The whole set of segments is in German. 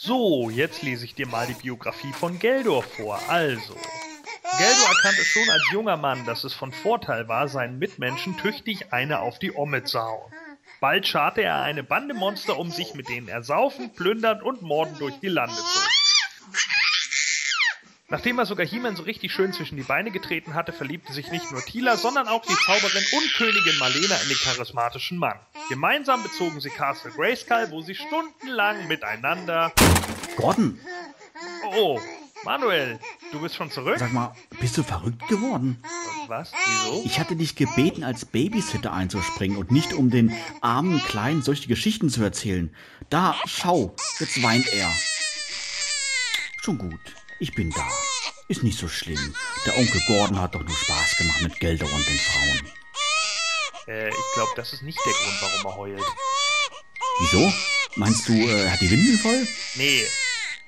So, jetzt lese ich dir mal die Biografie von Geldor vor. Also, Geldor erkannte schon als junger Mann, dass es von Vorteil war, seinen Mitmenschen tüchtig eine auf die Omme zu hauen. Bald scharte er eine Bande Monster um sich, mit denen er saufen, plündern und morden durch die Lande zog. Nachdem er sogar He-Man so richtig schön zwischen die Beine getreten hatte, verliebte sich nicht nur Tila, sondern auch die Zauberin und Königin Marlena in den charismatischen Mann. Gemeinsam bezogen sie Castle Grayskull, wo sie stundenlang miteinander... Gordon, Oh, Manuel, du bist schon zurück? sag mal, bist du verrückt geworden? Was? Wieso? Ich hatte dich gebeten, als Babysitter einzuspringen und nicht um den armen Kleinen solche Geschichten zu erzählen. Da, schau, jetzt weint er. Schon gut, ich bin da. Ist nicht so schlimm. Der Onkel Gordon hat doch nur Spaß gemacht mit Gelder und den Frauen. Äh, ich glaube, das ist nicht der Grund, warum er heult. Wieso? Meinst du, äh, er hat die Windeln voll? Nee,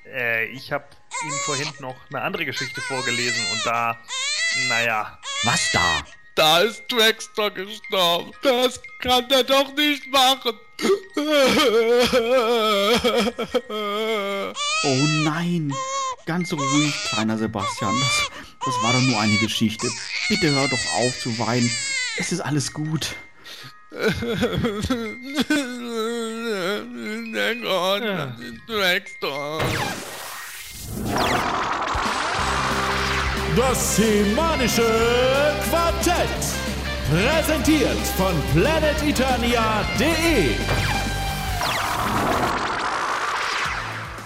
äh, ich habe ihm vorhin noch eine andere Geschichte vorgelesen und da, naja, Was da? Da ist Dragster gestorben. Das kann er doch nicht machen. Oh nein! Ganz ruhig, kleiner Sebastian. Das, das war doch nur eine Geschichte. Bitte hör doch auf zu weinen. Es ist alles gut. Der Gott, das ist Dragster. Das semanische Quartett. Präsentiert von planeteternia.de.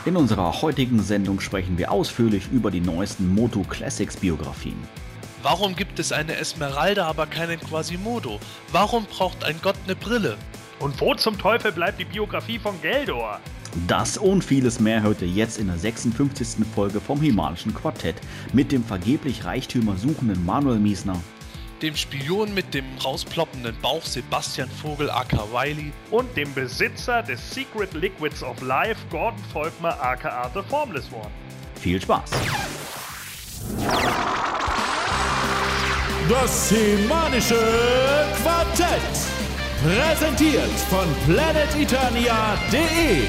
In unserer heutigen Sendung sprechen wir ausführlich über die neuesten Moto Classics Biografien. Warum gibt es eine Esmeralda, aber keinen Quasimodo? Warum braucht ein Gott eine Brille? Und wo zum Teufel bleibt die Biografie von Geldor? Das und vieles mehr hört ihr jetzt in der 56. Folge vom Himalischen Quartett mit dem vergeblich Reichtümer suchenden Manuel Miesner. Dem Spion mit dem rausploppenden Bauch Sebastian Vogel aka Wiley Und dem Besitzer des Secret Liquids of Life, Gordon Volkmar aka The Formless One. Viel Spaß! Das semanische Quartett. Präsentiert von planeteternia.de.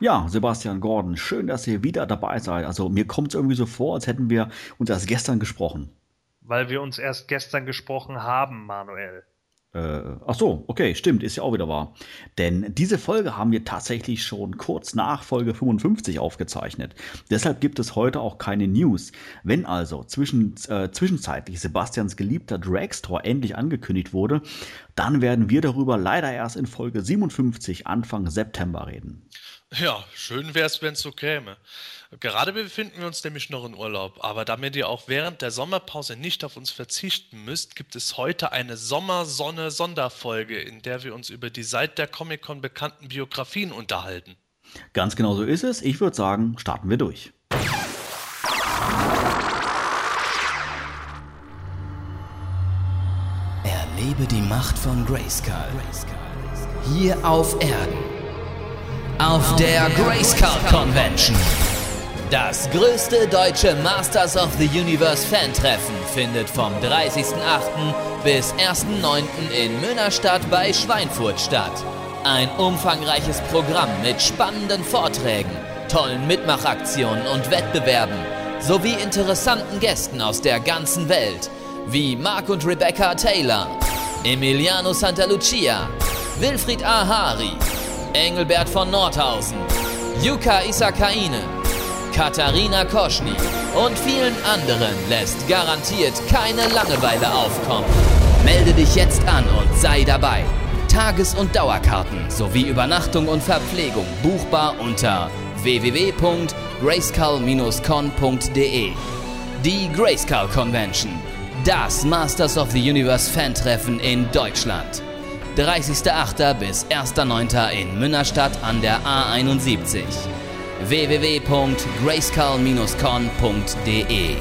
Ja, Sebastian Gordon, schön, dass ihr wieder dabei seid. Also mir kommt es irgendwie so vor, als hätten wir uns erst gestern gesprochen. Weil wir uns erst gestern gesprochen haben, Manuel. Äh, ach so, okay, stimmt, ist ja auch wieder wahr. Denn diese Folge haben wir tatsächlich schon kurz nach Folge 55 aufgezeichnet. Deshalb gibt es heute auch keine News. Wenn also zwischen, äh, zwischenzeitlich Sebastians geliebter Dragstore endlich angekündigt wurde, dann werden wir darüber leider erst in Folge 57 Anfang September reden. Ja, schön wär's, wenn's so käme. Gerade befinden wir uns nämlich noch in Urlaub, aber damit ihr auch während der Sommerpause nicht auf uns verzichten müsst, gibt es heute eine Sommersonne-Sonderfolge, in der wir uns über die seit der Comic-Con bekannten Biografien unterhalten. Ganz genau so ist es. Ich würde sagen, starten wir durch. Erlebe die Macht von Grayskull. Hier auf Erden. Auf der Grayskull Convention. Das größte deutsche Masters of the Universe Fan-Treffen findet vom 30.08. bis 1.09. in Münnerstadt bei Schweinfurt statt. Ein umfangreiches Programm mit spannenden Vorträgen, tollen Mitmachaktionen und Wettbewerben sowie interessanten Gästen aus der ganzen Welt, wie Mark und Rebecca Taylor, Emiliano Santalucia, Wilfried Ahari, Engelbert von Nordhausen, Yuka Isakaine, Katharina Koschny und vielen anderen lässt garantiert keine Langeweile aufkommen. Melde dich jetzt an und sei dabei. Tages- und Dauerkarten sowie Übernachtung und Verpflegung buchbar unter www.grayskull-con.de. Die Grayskull Convention. Das Masters of the Universe Fan-Treffen in Deutschland. 30.08. bis 1.09. in Münnerstadt an der A71 www.grayskull-con.de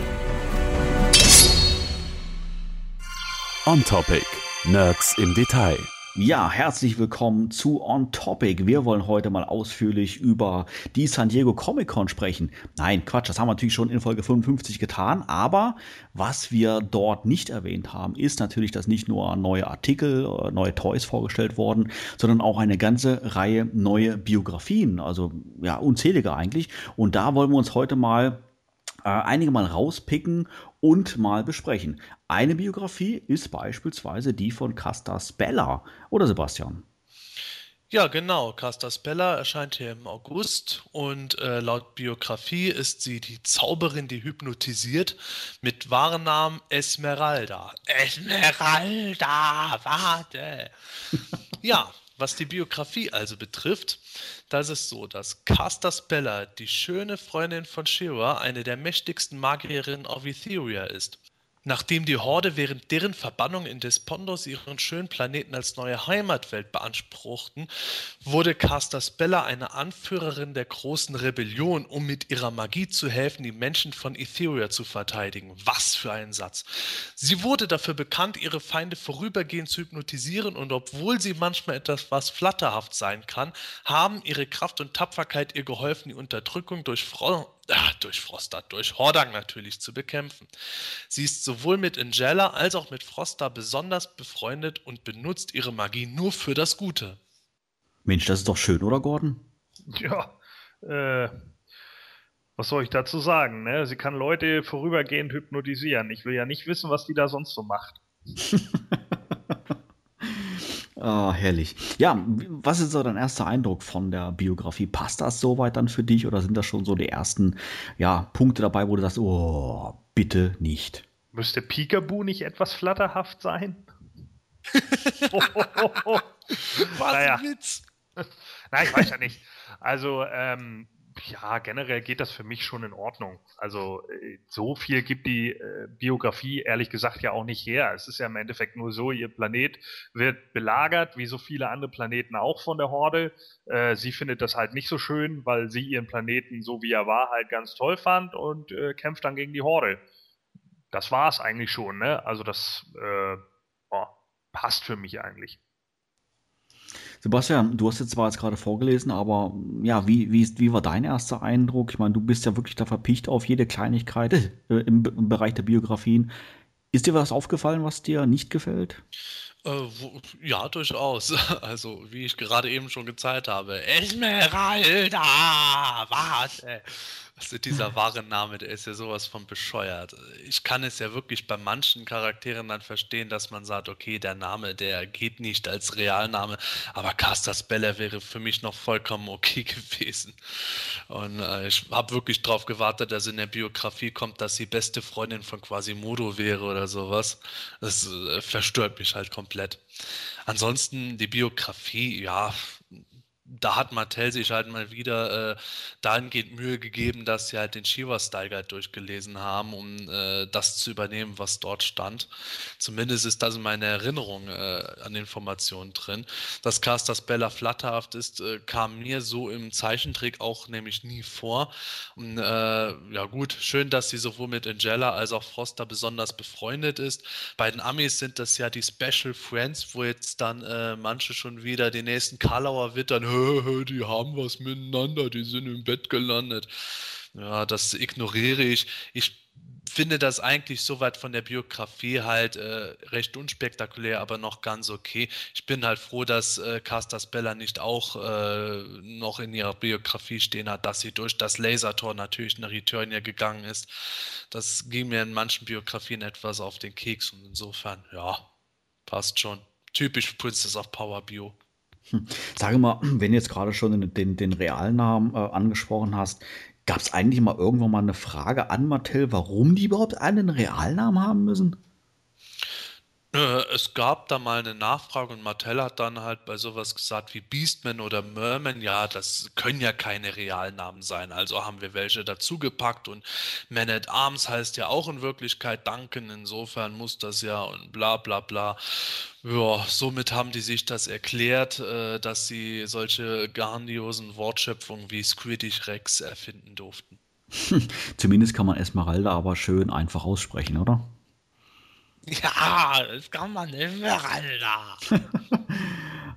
On Topic. Nerds im Detail. Ja, herzlich willkommen zu On Topic. Wir wollen heute mal ausführlich über die San Diego Comic Con sprechen. Nein, Quatsch, das haben wir natürlich schon in Folge 55 getan, aber was wir dort nicht erwähnt haben, ist natürlich, dass nicht nur neue Artikel, äh, neue Toys vorgestellt wurden, sondern auch eine ganze Reihe neue Biografien, also ja, unzählige eigentlich. Und da wollen wir uns heute mal äh, einige mal rauspicken und mal besprechen. Eine Biografie ist beispielsweise die von Casta Spella, oder Sebastian? Ja, genau. Casta Spella erscheint hier im August und äh, laut Biografie ist sie die Zauberin, die hypnotisiert, mit wahren Namen Esmeralda. Esmeralda, warte. ja, was die Biografie also betrifft, da ist es so, dass Casta Spella, die schöne Freundin von Shira, eine der mächtigsten Magierinnen auf Etheria ist. Nachdem die Horde während deren Verbannung in Despondos ihren schönen Planeten als neue Heimatwelt beanspruchten, wurde Castas Bella eine Anführerin der großen Rebellion, um mit ihrer Magie zu helfen, die Menschen von Etheria zu verteidigen. Was für ein Satz. Sie wurde dafür bekannt, ihre Feinde vorübergehend zu hypnotisieren und obwohl sie manchmal etwas was flatterhaft sein kann, haben ihre Kraft und Tapferkeit ihr geholfen, die Unterdrückung durch Frau ah, durch Froster, durch Hordang natürlich zu bekämpfen. Sie ist sowohl mit Angela als auch mit Froster besonders befreundet und benutzt ihre Magie nur für das Gute. Mensch, das ist doch schön, oder Gordon? Ja, äh, was soll ich dazu sagen? Ne? Sie kann Leute vorübergehend hypnotisieren. Ich will ja nicht wissen, was die da sonst so macht. Ah, herrlich. Ja, was ist so dein erster Eindruck von der Biografie? Passt das soweit dann für dich oder sind das schon so die ersten ja, Punkte dabei, wo du sagst, oh, bitte nicht? Müsste Peekaboo nicht etwas flatterhaft sein? oh, oh, oh, oh. Was naja. ein Witz. Nein, ich weiß ja nicht. Also, ähm, ja, generell geht das für mich schon in Ordnung. Also äh, so viel gibt die äh, Biografie ehrlich gesagt ja auch nicht her. Es ist ja im Endeffekt nur so, ihr Planet wird belagert, wie so viele andere Planeten auch von der Horde. Äh, sie findet das halt nicht so schön, weil sie ihren Planeten, so wie er war, halt ganz toll fand und kämpft dann gegen die Horde. Das war es eigentlich schon, ne? Also das passt für mich eigentlich. Sebastian, du hast jetzt zwar jetzt gerade vorgelesen, aber ja, wie, wie, wie war dein erster Eindruck? Ich meine, du bist ja wirklich da verpicht auf jede Kleinigkeit äh, im, im Bereich der Biografien. Ist dir was aufgefallen, was dir nicht gefällt? Äh, wo, ja, durchaus. Also, wie ich gerade eben schon gezeigt habe. Esmeralda! Warte! Also dieser wahre Name, der ist ja sowas von bescheuert. Ich kann es ja wirklich bei manchen Charakteren dann verstehen, dass man sagt, okay, der Name, der geht nicht als Realname, aber Caster Speller wäre für mich noch vollkommen okay gewesen. Und äh, ich habe wirklich darauf gewartet, dass in der Biografie kommt, dass sie beste Freundin von Quasimodo wäre oder sowas. Das äh, verstört mich halt komplett. Ansonsten die Biografie, ja, da hat Mattel sich halt mal wieder äh, dahingehend Mühe gegeben, dass sie halt den Shiva Style Guide durchgelesen haben, um äh, das zu übernehmen, was dort stand. Zumindest ist das in meiner Erinnerung äh, an Informationen drin. Dass Castas Bella flatterhaft ist, äh, kam mir so im Zeichentrick auch nämlich nie vor. Und, äh, ja gut, schön, dass sie sowohl mit Angela als auch Froster besonders befreundet ist. Bei den Amis sind das ja die Special Friends, wo jetzt dann äh, manche schon wieder den nächsten Karlauer wittern, die haben was miteinander, die sind im Bett gelandet. Ja, das ignoriere ich. Ich finde das eigentlich soweit von der Biografie halt äh, recht unspektakulär, aber noch ganz okay. Ich bin halt froh, dass äh, Castas Bella nicht auch äh, noch in ihrer Biografie stehen hat, dass sie durch das Lasertor natürlich nach Returnia gegangen ist. Das ging mir in manchen Biografien etwas auf den Keks und insofern, ja, passt schon. Typisch Princess of Power Bio. Hm. Sage mal, wenn du jetzt gerade schon den, den, den Realnamen äh, angesprochen hast, gab es eigentlich mal irgendwann mal eine Frage an Mattel, warum die überhaupt einen Realnamen haben müssen? Äh, es gab da mal eine Nachfrage und Mattel hat dann halt bei sowas gesagt wie Beastman oder Merman, ja, das können ja keine Realnamen sein. Also haben wir welche dazugepackt und Man at Arms heißt ja auch in Wirklichkeit Duncan, insofern muss das ja und bla bla bla. Ja, somit haben die sich das erklärt, äh, dass sie solche grandiosen Wortschöpfungen wie Squiddich Rex erfinden durften. Zumindest kann man Esmeralda aber schön einfach aussprechen, oder? Ja, das kann man Esmeralda.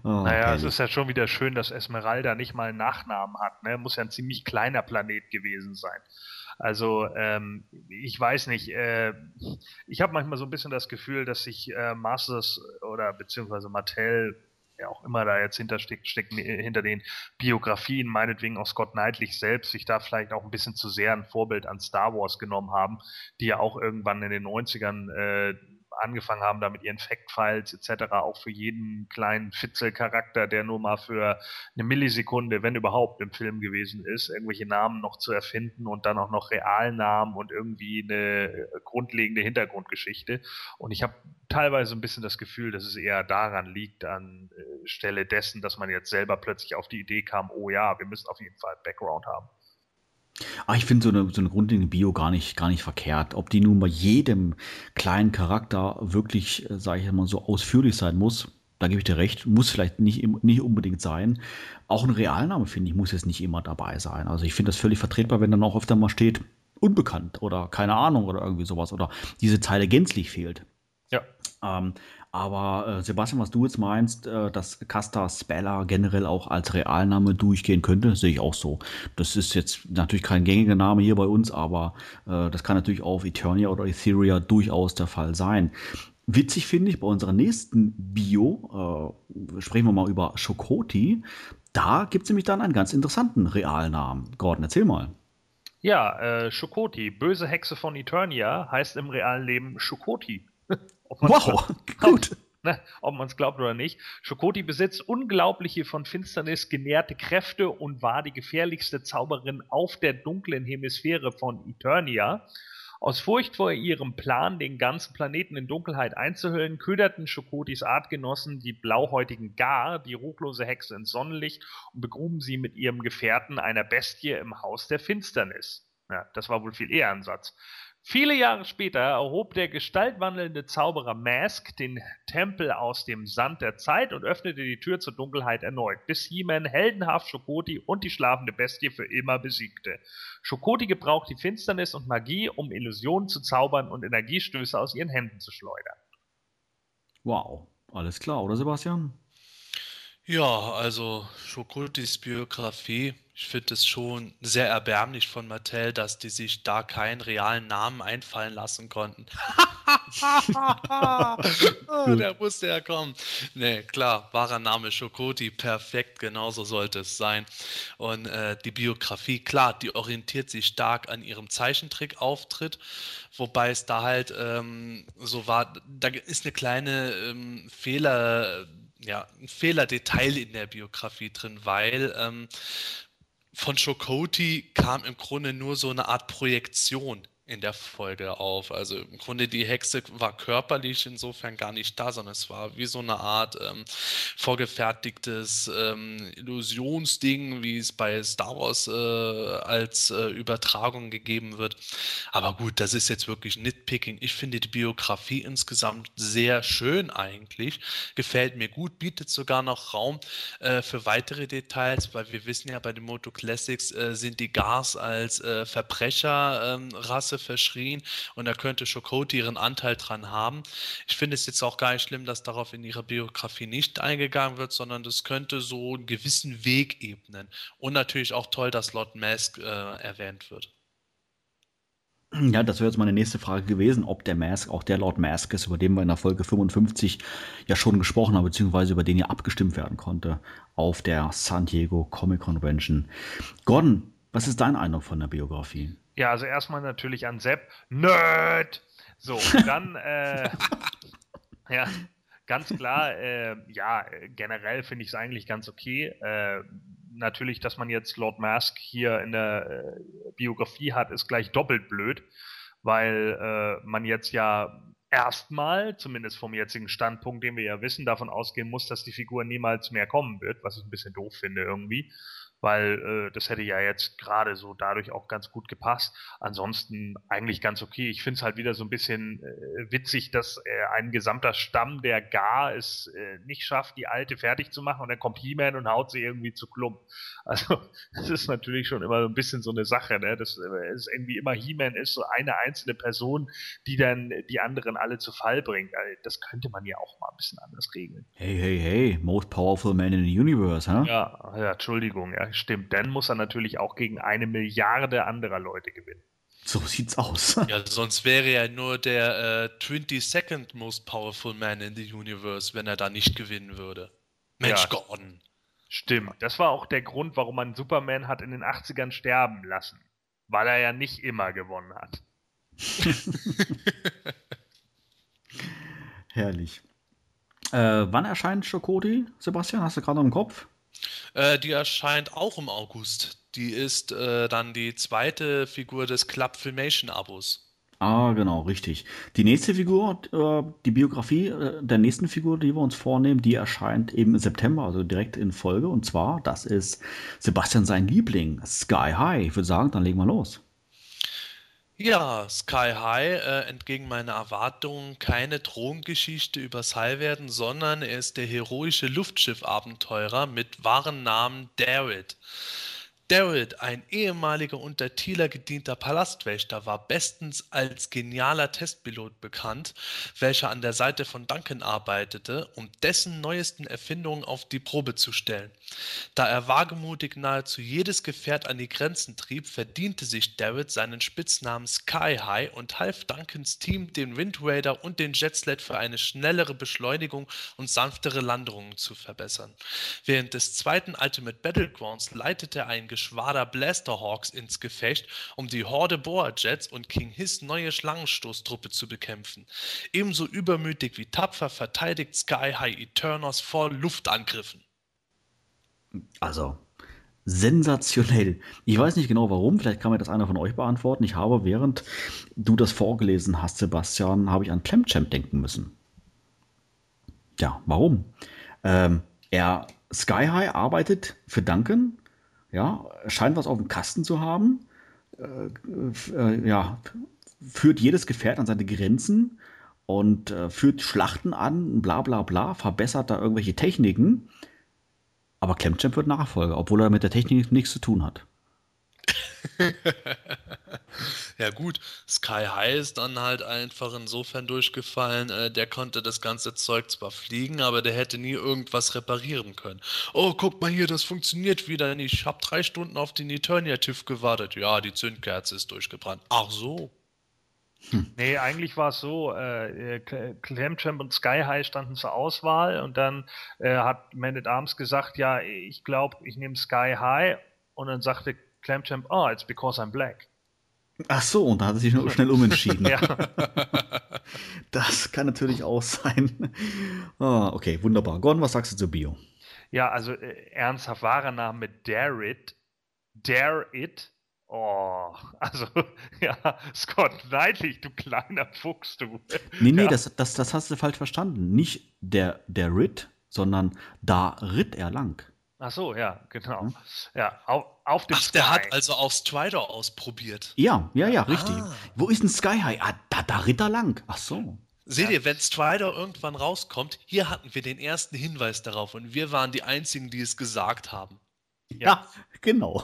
oh, naja, es ist ja schon wieder schön, dass Esmeralda nicht mal einen Nachnamen hat. Ne? Muss ja ein ziemlich kleiner Planet gewesen sein. Also ähm, ich weiß nicht, äh, ich habe manchmal so ein bisschen das Gefühl, dass sich äh, Masters oder beziehungsweise Mattel wer auch immer da jetzt hintersteckt, steckt hinter den Biografien, meinetwegen auch Scott Knightley selbst, sich da vielleicht auch ein bisschen zu sehr ein Vorbild an Star Wars genommen haben, die ja auch irgendwann in den 90ern äh, angefangen haben, da mit ihren Fact-Files etc. auch für jeden kleinen Fitzel-Charakter, der nur mal für eine Millisekunde, wenn überhaupt, im Film gewesen ist, irgendwelche Namen noch zu erfinden und dann auch noch Realnamen und irgendwie eine äh, grundlegende Hintergrundgeschichte. Und ich habe teilweise ein bisschen das Gefühl, dass es eher daran liegt, an äh, dessen, dass man jetzt selber plötzlich auf die Idee kam, oh ja, wir müssen auf jeden Fall Background haben. Aber ich finde so eine, so eine grundlegende Bio gar nicht, gar nicht verkehrt. Ob die nun bei jedem kleinen Charakter wirklich, äh, sage ich mal, so ausführlich sein muss, da gebe ich dir recht, muss vielleicht nicht, nicht unbedingt sein. Auch ein Realname, finde ich, muss jetzt nicht immer dabei sein. Also ich finde das völlig vertretbar, wenn dann auch öfter mal steht, unbekannt oder keine Ahnung oder irgendwie sowas oder diese Zeile gänzlich fehlt. Ja. Ähm, aber äh, Sebastian, was du jetzt meinst, äh, dass Casta Spella generell auch als Realname durchgehen könnte, sehe ich auch so. Das ist jetzt natürlich kein gängiger Name hier bei uns, aber äh, das kann natürlich auf Eternia oder Etheria durchaus der Fall sein. Witzig finde ich bei unserer nächsten Bio, äh, sprechen wir mal über Schokoti. Da gibt es nämlich dann einen ganz interessanten Realnamen. Gordon, erzähl mal. Ja, äh, Schokoti, böse Hexe von Eternia, heißt im realen Leben Schokoti. wow, gut. Ne, ob man es glaubt oder nicht. Schokoti besitzt unglaubliche von Finsternis genährte Kräfte und war die gefährlichste Zauberin auf der dunklen Hemisphäre von Eternia. Aus Furcht vor ihrem Plan, den ganzen Planeten in Dunkelheit einzuhüllen, köderten Schokotis Artgenossen die blauhäutigen Gar, die ruchlose Hexe ins Sonnenlicht, und begruben sie mit ihrem Gefährten einer Bestie im Haus der Finsternis. Ja, das war wohl viel eher ein Satz. Viele Jahre später erhob der gestaltwandelnde Zauberer Mask den Tempel aus dem Sand der Zeit und öffnete die Tür zur Dunkelheit erneut, bis He-Man heldenhaft Schokoti und die schlafende Bestie für immer besiegte. Schokoti gebraucht die Finsternis und Magie, um Illusionen zu zaubern und Energiestöße aus ihren Händen zu schleudern. Wow, alles klar, oder Sebastian? Ja, also Schokotis Biografie ich finde es schon sehr erbärmlich von Mattel, dass die sich da keinen realen Namen einfallen lassen konnten. oh, der musste ja kommen. Nee, klar, wahrer Name Schokoti, perfekt, genauso sollte es sein. Und äh, die Biografie, klar, die orientiert sich stark an ihrem Zeichentrick-Auftritt, wobei es da halt ähm, so war, da ist eine kleine ähm, Fehler ja, ein Fehlerdetail in der Biografie drin, weil ähm, von Chokoti kam im Grunde nur so eine Art Projektion in der Folge auf. Also im Grunde die Hexe war körperlich insofern gar nicht da, sondern es war wie so eine Art ähm, vorgefertigtes ähm, Illusionsding, wie es bei Star Wars äh, als äh, Übertragung gegeben wird. Aber gut, das ist jetzt wirklich Nitpicking. Ich finde die Biografie insgesamt sehr schön eigentlich. Gefällt mir gut, bietet sogar noch Raum äh, für weitere Details, weil wir wissen ja, bei den Moto Classics äh, sind die Gars als äh, Verbrecherrasse ähm, verschrien und da könnte Schokoti ihren Anteil dran haben. Ich finde es jetzt auch gar nicht schlimm, dass darauf in ihrer Biografie nicht eingegangen wird, sondern das könnte so einen gewissen Weg ebnen. Und natürlich auch toll, dass Lord Mask äh, erwähnt wird. Ja, das wäre jetzt meine nächste Frage gewesen, ob der Mask auch der Lord Mask ist, über den wir in der Folge 55 ja schon gesprochen haben, beziehungsweise über den ja abgestimmt werden konnte auf der San Diego Comic Convention. Gordon, was ist dein Eindruck von der Biografie? Ja, also erstmal natürlich an Sepp. Nerd! So, dann, äh, ja, ganz klar, äh, ja, generell finde ich es eigentlich ganz okay. Äh, natürlich, dass man jetzt Lord Mask hier in der äh, Biografie hat, ist gleich doppelt blöd, weil äh, man jetzt ja erstmal, zumindest vom jetzigen Standpunkt, den wir ja wissen, davon ausgehen muss, dass die Figur niemals mehr kommen wird, was ich ein bisschen doof finde irgendwie. Weil äh, das hätte ja jetzt gerade so dadurch auch ganz gut gepasst. Ansonsten eigentlich ganz okay. Ich finde es halt wieder so ein bisschen äh, witzig, dass äh, ein gesamter Stamm der Gar es äh, nicht schafft, die alte fertig zu machen und dann kommt He-Man und haut sie irgendwie zu Klump. Also das ist natürlich schon immer so ein bisschen so eine Sache, ne? Das äh, ist irgendwie immer He-Man ist so eine einzelne Person, die dann die anderen alle zu Fall bringt. Also, das könnte man ja auch mal ein bisschen anders regeln. Hey, hey, hey, most powerful man in the universe, huh? Ja, ja Entschuldigung, ja, stimmt. Dann muss er natürlich auch gegen eine Milliarde anderer Leute gewinnen. So sieht's aus. Ja, sonst wäre er nur der äh, 22nd most powerful man in the universe, wenn er da nicht gewinnen würde. Mensch, Ja. Gordon. Stimmt. Das war auch der Grund, warum man Superman hat in den 80ern sterben lassen. Weil er ja nicht immer gewonnen hat. Herrlich. Äh, wann erscheint Chakoti, Sebastian? Hast du gerade im Kopf? Äh, die erscheint auch im August. Die ist äh, dann die zweite Figur des Club Filmation Abos. Ah, genau, richtig. Die nächste Figur, äh, die Biografie äh, der nächsten Figur, die wir uns vornehmen, die erscheint eben im September, also direkt in Folge. Und zwar, das ist Sebastian sein Liebling, Sky High. Ich würde sagen, dann legen wir los. Ja, Sky High, äh, entgegen meiner Erwartungen, keine Drogengeschichte über Seilwerden, sondern er ist der heroische Luftschiff-Abenteurer mit wahren Namen David. David, ein ehemaliger unter Thieler gedienter Palastwächter, war bestens als genialer Testpilot bekannt, welcher an der Seite von Duncan arbeitete, um dessen neuesten Erfindungen auf die Probe zu stellen. Da er wagemutig nahezu jedes Gefährt an die Grenzen trieb, verdiente sich David seinen Spitznamen Sky High und half Duncans Team, den Wind Raider und den Jetsled für eine schnellere Beschleunigung und sanftere Landungen zu verbessern. Während des zweiten Ultimate Battlegrounds leitete er ein Geschwader Blasterhawks ins Gefecht, um die Horde Boa Jets und King Hiss neue Schlangenstoßtruppe zu bekämpfen. Ebenso übermütig wie tapfer verteidigt Sky High Eternos vor Luftangriffen. Also, sensationell. Ich weiß nicht genau warum, vielleicht kann mir das einer von euch beantworten. Ich habe, während du das vorgelesen hast, Sebastian, habe ich an Clemchamp denken müssen. Ja, warum? Ähm, er, Sky High arbeitet für Duncan, ja, scheint was auf dem Kasten zu haben, äh, äh, ja, führt jedes Gefährt an seine Grenzen und äh, führt Schlachten an, bla bla bla, verbessert da irgendwelche Techniken. Aber Clemchamp wird Nachfolger, obwohl er mit der Technik nichts zu tun hat. Ja gut, Sky High ist dann halt einfach insofern durchgefallen, äh, der konnte das ganze Zeug zwar fliegen, aber der hätte nie irgendwas reparieren können. Oh, guck mal hier, das funktioniert wieder nicht. Ich habe drei Stunden auf den Eternia-TÜV gewartet. Ja, die Zündkerze ist durchgebrannt. Ach so. Nee, eigentlich war es so, äh, Cle- Clemchamp und Sky High standen zur Auswahl und dann äh, hat Man at Arms gesagt, ja, ich glaube, ich nehme Sky High und dann sagte Clemchamp, oh, it's because I'm black. Ach so, und da hat er sich nur schnell umentschieden. Ja, Das kann natürlich auch sein. Ah, okay, wunderbar. Gordon, was sagst du zu Bio? ja also äh, ernsthaft wahrer Name Darit, Dare It. Oh, also, ja, Scott Knightley, du kleiner Fuchs, du. Nee, nee, ja. das, das, das hast du falsch verstanden. Nicht der, der Ritt, sondern da ritt er lang. Ach so, ja, genau. Ja, auf, auf dem Ach, der Sky. hat also auch Strider ausprobiert. Ja, ja, ja, richtig. Ah. Wo ist denn Sky High? Ah, da, da ritt er lang. Ach so. Seht ihr, wenn Strider irgendwann rauskommt, hier hatten wir den ersten Hinweis darauf und wir waren die Einzigen, die es gesagt haben. Ja, genau.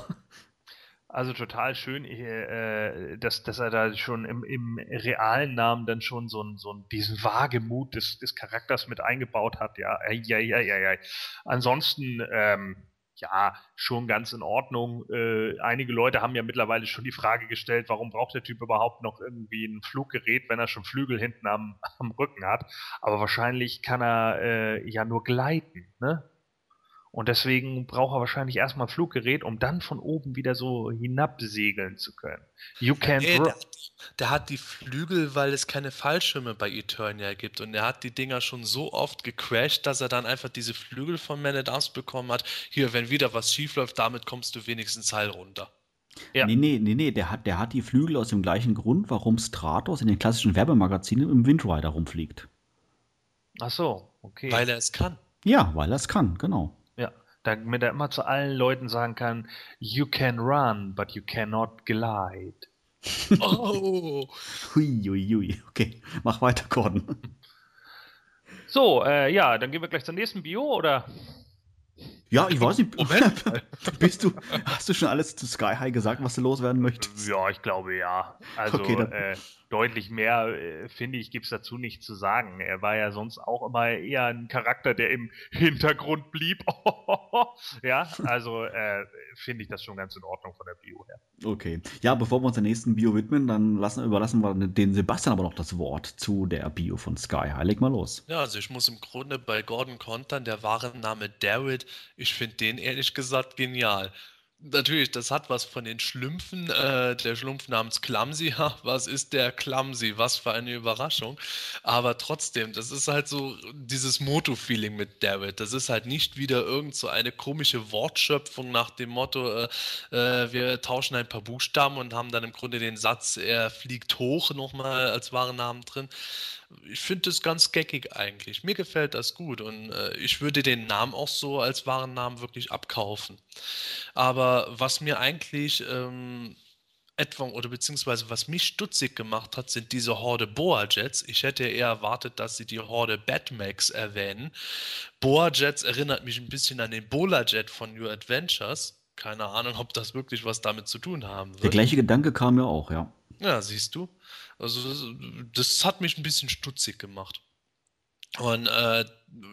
Also total schön, äh, dass, dass er da schon im, im realen Namen dann schon so, ein, so ein, diesen Wagemut des, des Charakters mit eingebaut hat. Ja, ja, ja, ja, ja. Ansonsten, ähm, ja, schon ganz in Ordnung. Äh, einige Leute haben ja mittlerweile schon die Frage gestellt, warum braucht der Typ überhaupt noch irgendwie ein Fluggerät, wenn er schon Flügel hinten am, am Rücken hat. Aber wahrscheinlich kann er äh, ja nur gleiten, ne? Und deswegen braucht er wahrscheinlich erstmal ein Fluggerät, um dann von oben wieder so hinabsegeln zu können. You can't Nee, der, der hat die Flügel, weil es keine Fallschirme bei Eternia gibt. Und er hat die Dinger schon so oft gecrashed, dass er dann einfach diese Flügel von Man at Arms bekommen hat. Hier, wenn wieder was schief läuft, damit kommst du wenigstens heil runter. Ja. Nee, nee, nee, nee, der hat, der hat die Flügel aus dem gleichen Grund, warum Stratos in den klassischen Werbemagazinen im Windrider rumfliegt. Ach so, okay. Weil er es kann. Ja, weil er es kann, genau. Damit er immer zu allen Leuten sagen kann, you can run, but you cannot glide. Oh. Hui, hui, hui. Okay, mach weiter, Gordon. So, äh, ja, dann gehen wir gleich zur nächsten Bio, oder? Ja, ich weiß nicht. Moment. Bist du, hast du schon alles zu Sky High gesagt, was du loswerden möchtest? Ja, ich glaube ja. Also Okay, äh, deutlich mehr, äh, finde ich, gibt's dazu nicht zu sagen. Er war ja sonst auch immer eher ein Charakter, der im Hintergrund blieb. ja, also äh, finde ich das schon ganz in Ordnung von der Bio her. Okay. Ja, bevor wir uns der nächsten Bio widmen, dann lassen, überlassen wir den Sebastian aber noch das Wort zu der Bio von Sky High. Leg mal los. Ja, also ich muss im Grunde bei Gordon kontern, der wahre Name David, ich finde den ehrlich gesagt genial. Natürlich, das hat was von den Schlümpfen, äh, der Schlumpf namens Clumsy, was ist der Clumsy, was für eine Überraschung. Aber trotzdem, das ist halt so dieses Moto-Feeling mit David. Das ist halt nicht wieder irgend so eine komische Wortschöpfung nach dem Motto, äh, äh, wir tauschen ein paar Buchstaben und haben dann im Grunde den Satz, er fliegt hoch nochmal als wahren Namen drin ich finde das ganz geckig eigentlich. Mir gefällt das gut und äh, ich würde den Namen auch so als wahren Namen wirklich abkaufen. Aber was mir eigentlich ähm, etwa oder beziehungsweise was mich stutzig gemacht hat, sind diese Horde Boa Jets. Ich hätte eher erwartet, dass sie die Horde Batmax erwähnen. Boa Jets erinnert mich ein bisschen an den Bola Jet von New Adventures. Keine Ahnung, ob das wirklich was damit zu tun haben wird. Der gleiche Gedanke kam mir auch, ja. Ja, siehst du. Also das, hat mich ein bisschen stutzig gemacht. Und äh,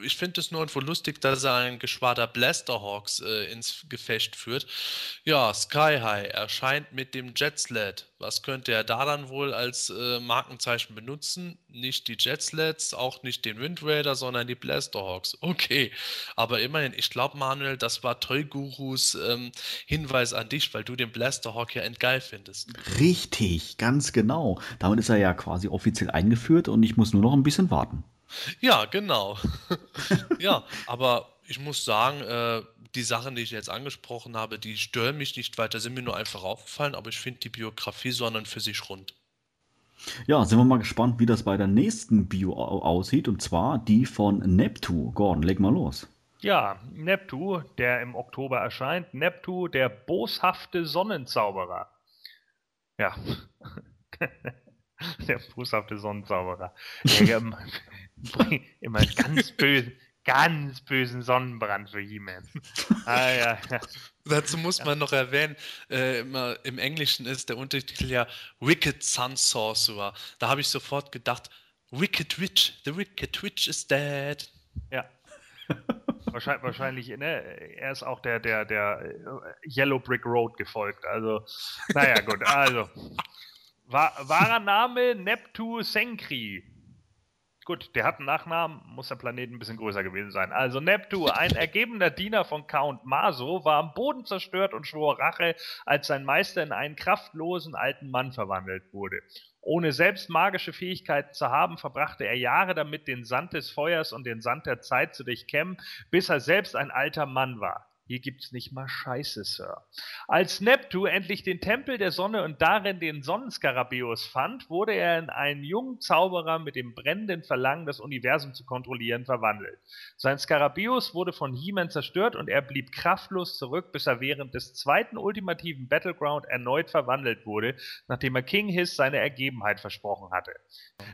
ich finde es nur einfach lustig, dass er ein Geschwader Blasterhawks äh, ins Gefecht führt. Ja, Sky High erscheint mit dem Jetsled. Was könnte er da dann wohl als äh, Markenzeichen benutzen? Nicht die Jetsleds, auch nicht den Wind Raider, sondern die Blasterhawks. Okay, aber immerhin, ich glaube, Manuel, das war Toy Gurus ähm, Hinweis an dich, weil du den Blasterhawk ja endgeil findest. Richtig, ganz genau. Damit ist er ja quasi offiziell eingeführt und ich muss nur noch ein bisschen warten. Ja, genau. ja, aber ich muss sagen, äh, die Sachen, die ich jetzt angesprochen habe, die stören mich nicht weiter, sind mir nur einfach aufgefallen, aber ich finde die Biografie so an und für sich rund. Ja, sind wir mal gespannt, wie das bei der nächsten Bio au- aussieht und zwar die von Neptu. Gordon, leg mal los. Ja, Neptu, der im Oktober erscheint. Neptu, der boshafte Sonnenzauberer. Ja. der boshafte Sonnenzauberer. Der ähm, immer einen ganz bösen, ganz bösen Sonnenbrand für He-Man. Ah, ja, ja. Dazu muss man noch erwähnen, äh, immer, im Englischen ist der Untertitel ja Wicked Sun Sorcerer. Da habe ich sofort gedacht, Wicked Witch, the Wicked Witch is dead. Ja. Wahrscheinlich, wahrscheinlich, ne, er ist auch der, der, der äh, Yellow Brick Road gefolgt. Also, naja, gut, also. Wa wahrer Name Neptu Senkri. Gut, der hat einen Nachnamen, muss der Planet ein bisschen größer gewesen sein. Also Neptu, ein ergebener Diener von Count Maso, war am Boden zerstört und schwor Rache, als sein Meister in einen kraftlosen alten Mann verwandelt wurde. Ohne selbst magische Fähigkeiten zu haben, verbrachte er Jahre damit, den Sand des Feuers und den Sand der Zeit zu durchkämmen, bis er selbst ein alter Mann war. Hier gibt's nicht mal Scheiße, Sir. Als Neptu endlich den Tempel der Sonne und darin den Sonnenskarabeus fand, wurde er in einen jungen Zauberer mit dem brennenden Verlangen, das Universum zu kontrollieren, verwandelt. Sein Skarabeus wurde von He-Man zerstört und er blieb kraftlos zurück, bis er während des zweiten ultimativen Battleground erneut verwandelt wurde, nachdem er King Hiss seine Ergebenheit versprochen hatte.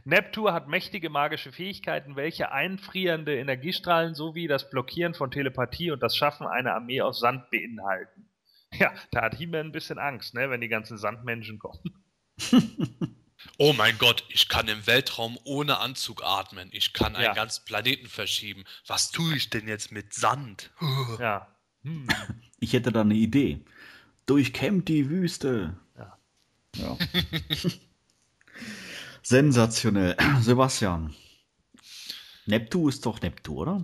Neptu hat mächtige magische Fähigkeiten, welche einfrierende Energiestrahlen sowie das Blockieren von Telepathie und das Schaffen einer Armee aus Sand beinhalten. Ja, da hat He-Man ein bisschen Angst, ne, wenn die ganzen Sandmenschen kommen. Oh mein Gott, ich kann im Weltraum ohne Anzug atmen. Ich kann einen Ja. ganzen Planeten verschieben. Was tue ich denn jetzt mit Sand? Ja. Hm. Ich hätte da eine Idee. Durchkämmt die Wüste. Ja. Ja. Sensationell. Sebastian. Neptu ist doch Neptu, oder?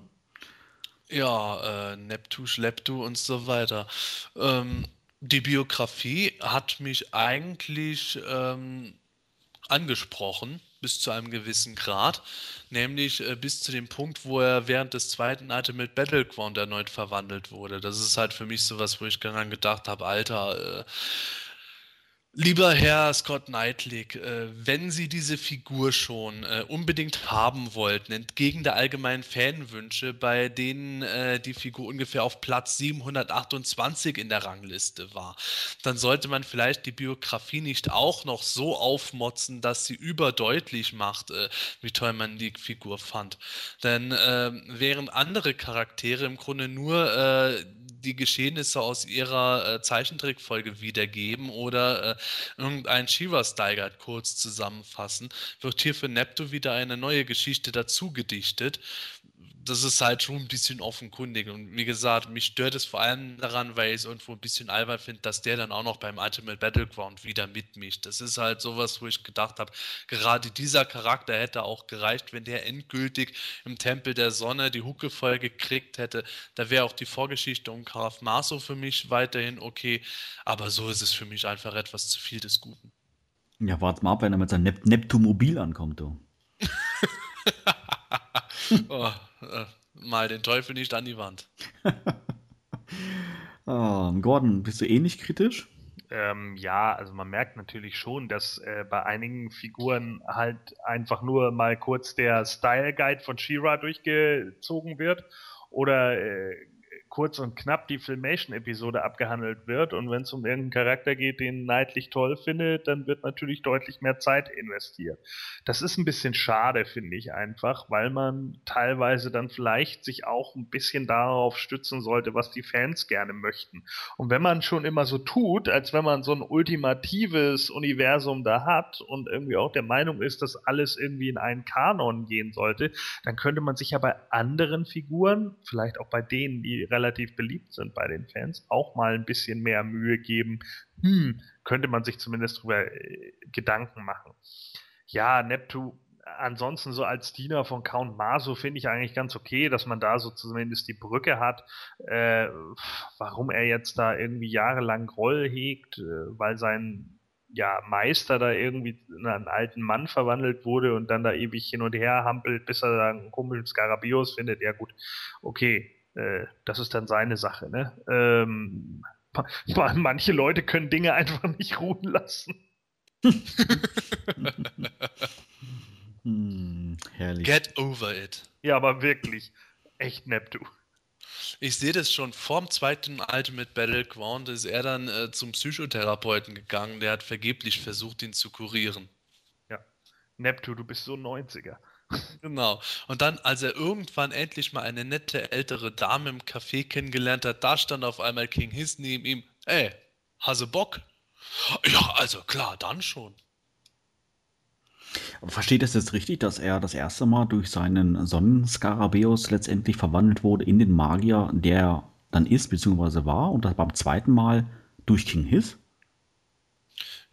Ja, äh, Neptu, Schlepptu und so weiter. Ähm, die Biografie hat mich eigentlich ähm, angesprochen, bis zu einem gewissen Grad, nämlich äh, bis zu dem Punkt, wo er während des zweiten Ultimate Battleground erneut verwandelt wurde. Das ist halt für mich sowas, wo ich daran gedacht habe, Alter, äh, Lieber Herr Scott Knightley, äh, wenn Sie diese Figur schon äh, unbedingt haben wollten, entgegen der allgemeinen Fanwünsche, bei denen äh, die Figur ungefähr auf Platz 728 in der Rangliste war, dann sollte man vielleicht die Biografie nicht auch noch so aufmotzen, dass sie überdeutlich macht, wie toll man die Figur fand. Denn äh, während andere Charaktere im Grunde nur die Geschehnisse aus ihrer Zeichentrickfolge wiedergeben oder irgendein Shiva-Style kurz zusammenfassen, wird hier für Neptu wieder eine neue Geschichte dazu gedichtet das ist halt schon ein bisschen offenkundig. Und wie gesagt, mich stört es vor allem daran, weil ich es irgendwo ein bisschen albern finde, dass der dann auch noch beim Ultimate Battleground wieder mitmischt. Das ist halt sowas, wo ich gedacht habe, gerade dieser Charakter hätte auch gereicht, wenn der endgültig im Tempel der Sonne die Hucke voll gekriegt hätte. Da wäre auch die Vorgeschichte um Karaf Maso für mich weiterhin okay. Aber so ist es für mich einfach etwas zu viel des Guten. Ja, warte mal ab, wenn er mit seinem Nep Neptumobil ankommt, du. oh, äh, mal den Teufel nicht an die Wand. oh, Gordon, bist du ähnlich kritisch? Ähm, ja, also man merkt natürlich schon, dass äh, bei einigen Figuren halt einfach nur mal kurz der Style Guide von Shira durchgezogen wird oder äh, kurz und knapp die Filmation-Episode abgehandelt wird. Und wenn es um irgendeinen Charakter geht, den Neidlich toll findet, dann wird natürlich deutlich mehr Zeit investiert. Das ist ein bisschen schade, finde ich einfach, weil man teilweise dann vielleicht sich auch ein bisschen darauf stützen sollte, was die Fans gerne möchten. Und wenn man schon immer so tut, als wenn man so ein ultimatives Universum da hat und irgendwie auch der Meinung ist, dass alles irgendwie in einen Kanon gehen sollte, dann könnte man sich ja bei anderen Figuren, vielleicht auch bei denen, die relativ beliebt sind bei den Fans, auch mal ein bisschen mehr Mühe geben. Hm, könnte man sich zumindest drüber äh, Gedanken machen. Ja, Neptu, ansonsten so als Diener von Count Maso finde ich eigentlich ganz okay, dass man da so zumindest die Brücke hat. Äh, warum er jetzt da irgendwie jahrelang Groll hegt, äh, weil sein ja, Meister da irgendwie in einen alten Mann verwandelt wurde und dann da ewig hin und her hampelt, bis er da einen komischen Skarabios findet. Ja gut, okay, äh, das ist dann seine Sache, ne? Ähm, manche Leute können Dinge einfach nicht ruhen lassen. hm, herrlich. Get over it. Ja, aber wirklich. Echt Neptu. Ich sehe das schon vorm zweiten Ultimate Battleground ist er dann äh, zum Psychotherapeuten gegangen, der hat vergeblich versucht, ihn zu kurieren. Ja. Neptu, du bist so 90er. Genau. Und dann, als er irgendwann endlich mal eine nette ältere Dame im Café kennengelernt hat, da stand auf einmal King Hiss neben ihm. Ey, Hase Bock? Ja, also klar, dann schon. Aber versteht es jetzt richtig, dass er das erste Mal durch seinen Sonnenskarabeus letztendlich verwandelt wurde in den Magier, der er dann ist bzw. war und das beim zweiten Mal durch King Hiss?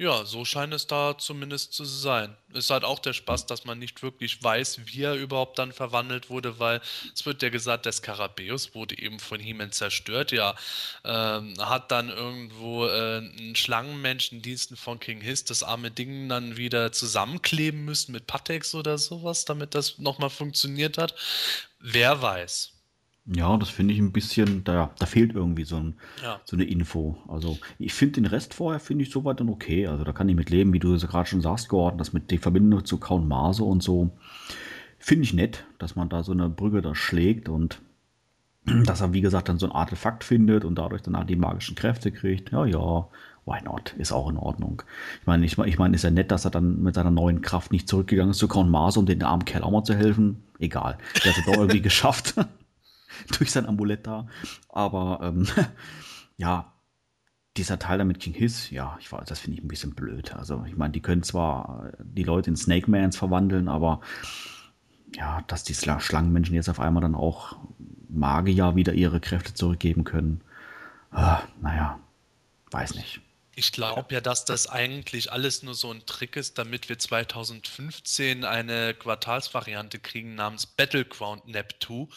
Ja, so scheint es da zumindest zu sein. Ist halt auch der Spaß, dass man nicht wirklich weiß, wie er überhaupt dann verwandelt wurde, weil es wird ja gesagt, der Skarabäus wurde eben von He-Man zerstört. Ja, ähm, hat dann irgendwo äh, einen Schlangenmenschendiensten von King Hiss das arme Ding dann wieder zusammenkleben müssen mit Patex oder sowas, damit das nochmal funktioniert hat. Wer weiß. Ja, das finde ich ein bisschen, da, da fehlt irgendwie so, ein, ja. so eine Info. Also ich finde den Rest vorher, finde ich soweit dann okay. Also da kann ich mit leben, wie du es gerade schon sagst, Gordon, das mit der Verbindung zu Count Maso und so. Finde ich nett, dass man da so eine Brücke da schlägt und dass er, wie gesagt, dann so ein Artefakt findet und dadurch dann die magischen Kräfte kriegt. Ja, ja, why not? Ist auch in Ordnung. Ich meine, ich, ich meine, ist ja nett, dass er dann mit seiner neuen Kraft nicht zurückgegangen ist zu Count Maso, um den armen Kerl auch mal zu helfen. Egal. Der hat es doch irgendwie geschafft. durch sein Amulett da. Aber ähm, ja, dieser Teil da mit King Hiss, ja, ich weiß, das finde ich ein bisschen blöd. Also, ich meine, die können zwar die Leute in Snake Mans verwandeln, aber ja, dass die Schlangenmenschen jetzt auf einmal dann auch Magier wieder ihre Kräfte zurückgeben können. Äh, naja, weiß nicht. Ich glaube ja, dass das eigentlich alles nur so ein Trick ist, damit wir 2015 eine Quartalsvariante kriegen namens Battleground Neptune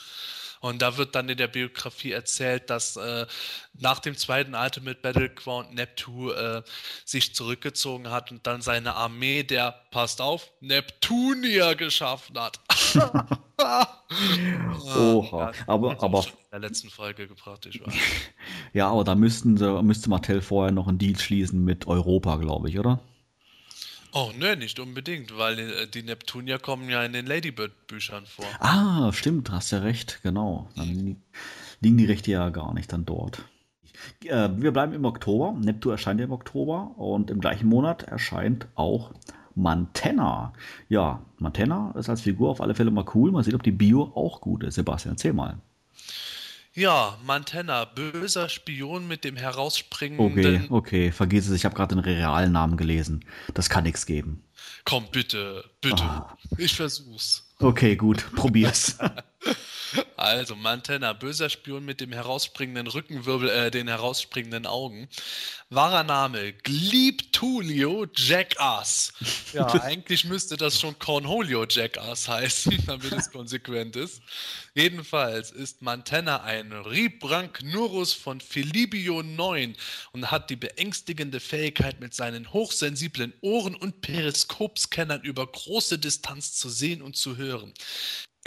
und da wird dann in der Biografie erzählt, dass äh, nach dem zweiten Ultimate Battleground Neptune äh, sich zurückgezogen hat und dann seine Armee der, passt auf, Neptunier geschaffen hat. Oha. Aber, aber, in der letzten Folge gebracht, ich weiß. ja, aber da müssten sie, müsste Mattel vorher noch einen Deal schließen mit Europa, glaube ich, oder? Oh, nö, nicht unbedingt, weil äh, die Neptunier kommen ja in den Ladybird-Büchern vor. Ah, stimmt, hast ja recht, genau. Dann li- liegen die Rechte ja gar nicht dann dort. Äh, wir bleiben im Oktober. Neptun erscheint ja im Oktober und im gleichen Monat erscheint auch Mantenna. Ja, Mantenna ist als Figur auf alle Fälle mal cool. Mal sehen, ob die Bio auch gut ist. Sebastian, erzähl mal. Ja, Mantenna, böser Spion mit dem Okay, herausspringenden. okay, vergiss es, ich habe gerade den realen Namen gelesen. Das kann nichts geben. Komm, bitte, bitte. Ah. Ich versuch's. Okay, gut, probier's. Also, Mantenna, böser Spion mit dem herausspringenden Rückenwirbel, äh, den herausspringenden Augen. Wahrer Name, Glebe Tulio Jackass. Ja, eigentlich müsste das schon Cornholio Jackass heißen, damit es konsequent ist. Jedenfalls ist Mantenna ein Ribrank-Nurus von Philibio 9 und hat die beängstigende Fähigkeit, mit seinen hochsensiblen Ohren und Periskopscannern über große Distanz zu sehen und zu hören.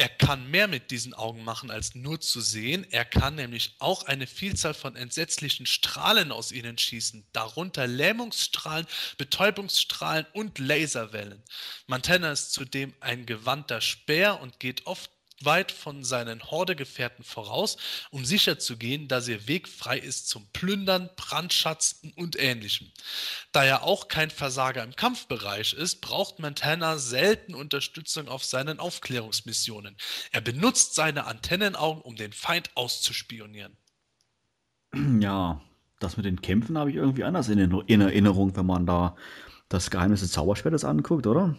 Er kann mehr mit diesen Augen machen, als nur zu sehen. Er kann nämlich auch eine Vielzahl von entsetzlichen Strahlen aus ihnen schießen, darunter Lähmungsstrahlen, Betäubungsstrahlen und Laserwellen. Mantenna ist zudem ein gewandter Speer und geht oft weit von seinen Hordegefährten voraus, um sicherzugehen, dass ihr Weg frei ist zum Plündern, Brandschatzen und ähnlichem. Da er auch kein Versager im Kampfbereich ist, braucht Montana selten Unterstützung auf seinen Aufklärungsmissionen. Er benutzt seine Antennenaugen, um den Feind auszuspionieren. Ja, das mit den Kämpfen habe ich irgendwie anders in, Erinner- in Erinnerung, wenn man da das Geheimnis des Zauberschwertes anguckt, oder?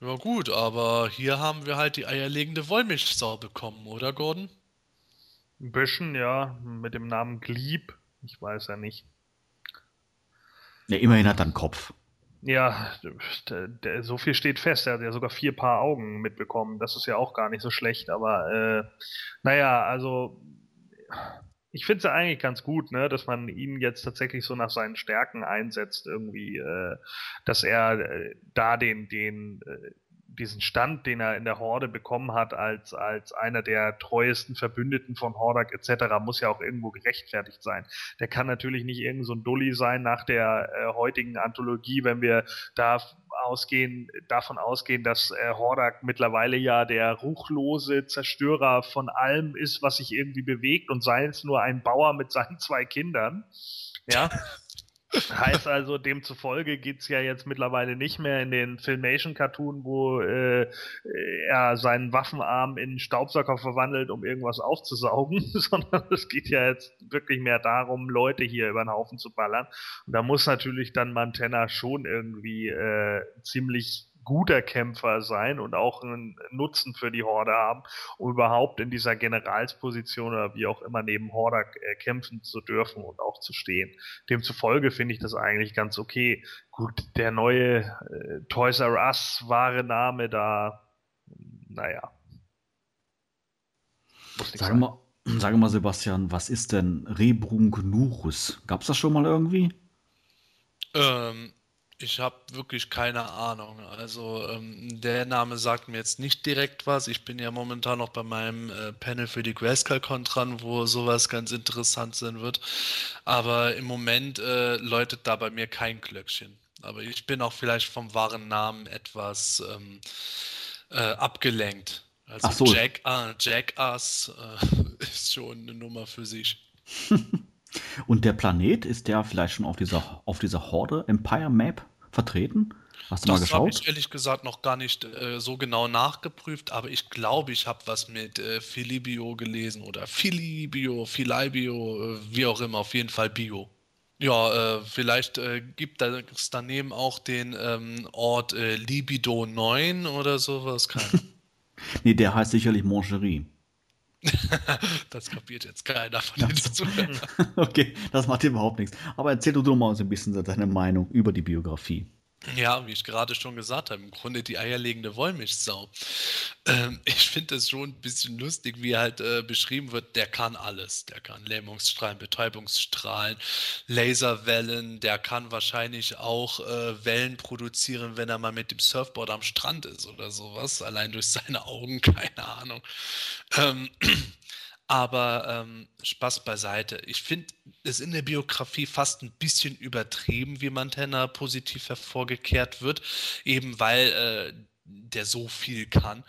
Ja gut, aber hier haben wir halt die eierlegende Wollmilchsau bekommen, oder Gordon? Ein bisschen, ja, mit dem Namen Glebe. Ich weiß ja nicht. Ja, immerhin hat er einen Kopf. Ja, der, der, so viel steht fest. Er hat ja sogar vier Paar Augen mitbekommen. Das ist ja auch gar nicht so schlecht. Aber äh, naja, also ich finde es ja eigentlich ganz gut, ne, dass man ihn jetzt tatsächlich so nach seinen Stärken einsetzt, irgendwie, äh, dass er äh, da den, den, äh, diesen Stand, den er in der Horde bekommen hat, als, als einer der treuesten Verbündeten von Hordak etc., muss ja auch irgendwo gerechtfertigt sein. Der kann natürlich nicht irgend so ein Dulli sein nach der äh, heutigen Anthologie, wenn wir da ausgehen, davon ausgehen, dass äh, Hordak mittlerweile ja der ruchlose Zerstörer von allem ist, was sich irgendwie bewegt und sei es nur ein Bauer mit seinen zwei Kindern. Ja. Heißt also, demzufolge geht's ja jetzt mittlerweile nicht mehr in den Filmation-Cartoon, wo äh, er seinen Waffenarm in Staubsauger verwandelt, um irgendwas aufzusaugen, sondern es geht ja jetzt wirklich mehr darum, Leute hier über den Haufen zu ballern. Und da muss natürlich dann Mantenna schon irgendwie äh, ziemlich guter Kämpfer sein und auch einen Nutzen für die Horde haben, um überhaupt in dieser Generalsposition oder wie auch immer neben Hordak äh, kämpfen zu dürfen und auch zu stehen. Demzufolge finde ich das eigentlich ganz okay. Gut, der neue äh, Toys R Us wahre Name da, naja. Sag sein. mal, sag mal, Sebastian, was ist denn Rebrungnurus? Gab's das schon mal irgendwie? Ähm, ich habe wirklich keine Ahnung. Also ähm, der Name sagt mir jetzt nicht direkt was. Ich bin ja momentan noch bei meinem äh, Panel für die Grayscale-Con dran, wo sowas ganz interessant sein wird. Aber im Moment äh, läutet da bei mir kein Glöckchen. Aber ich bin auch vielleicht vom wahren Namen etwas ähm, äh, abgelenkt. Also so. Jack, ah, Jackass äh, ist schon eine Nummer für sich. Und der Planet, ist der vielleicht schon auf dieser, auf dieser Horde Empire Map vertreten? Hast du mal Das habe geschaut? ich ehrlich gesagt noch gar nicht äh, so genau nachgeprüft, aber ich glaube, ich habe was mit äh, Philibio gelesen oder Philibio, Philibio, äh, wie auch immer, auf jeden Fall Bio. Ja, äh, vielleicht äh, gibt es daneben auch den ähm, Ort äh, Libido 9 oder sowas. Keine Nee, der heißt sicherlich Mangerie. Das kapiert jetzt keiner von den Zuhörern. Okay, das macht überhaupt nichts. Aber erzähl du doch mal so ein bisschen deine Meinung über die Biografie. Ja, wie ich gerade schon gesagt habe, im Grunde die eierlegende Wollmilchsau. Ähm, ich finde es schon ein bisschen lustig, wie halt äh, beschrieben wird, der kann alles. Der kann Lähmungsstrahlen, Betäubungsstrahlen, Laserwellen, der kann wahrscheinlich auch äh, Wellen produzieren, wenn er mal mit dem Surfboard am Strand ist oder sowas. Allein durch seine Augen, keine Ahnung. Ähm, aber ähm, Spaß beiseite. Ich finde es in der Biografie fast ein bisschen übertrieben, wie Montana positiv hervorgekehrt wird, eben weil äh, der so viel kann.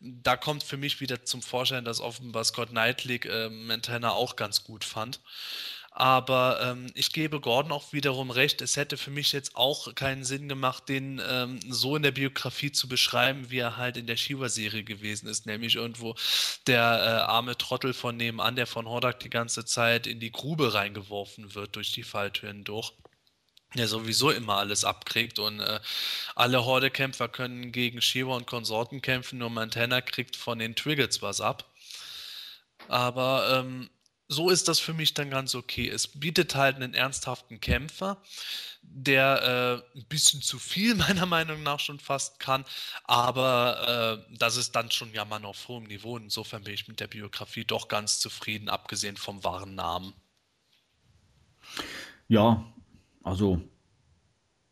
Da kommt für mich wieder zum Vorschein, dass offenbar Scott Knightley äh, Montana auch ganz gut fand. Aber ähm, ich gebe Gordon auch wiederum recht, es hätte für mich jetzt auch keinen Sinn gemacht, den ähm, so in der Biografie zu beschreiben, wie er halt in der Shiva-Serie gewesen ist. Nämlich irgendwo der äh, arme Trottel von nebenan, der von Hordak die ganze Zeit in die Grube reingeworfen wird durch die Falltüren durch der sowieso immer alles abkriegt und äh, alle Horde-Kämpfer können gegen Shiva und Konsorten kämpfen, nur Montana kriegt von den Triggets was ab. Aber ähm, so ist das für mich dann ganz okay. Es bietet halt einen ernsthaften Kämpfer, der äh, ein bisschen zu viel meiner Meinung nach schon fast kann, aber äh, das ist dann schon ja mal auf hohem Niveau. Insofern bin ich mit der Biografie doch ganz zufrieden, abgesehen vom wahren Namen. Ja, also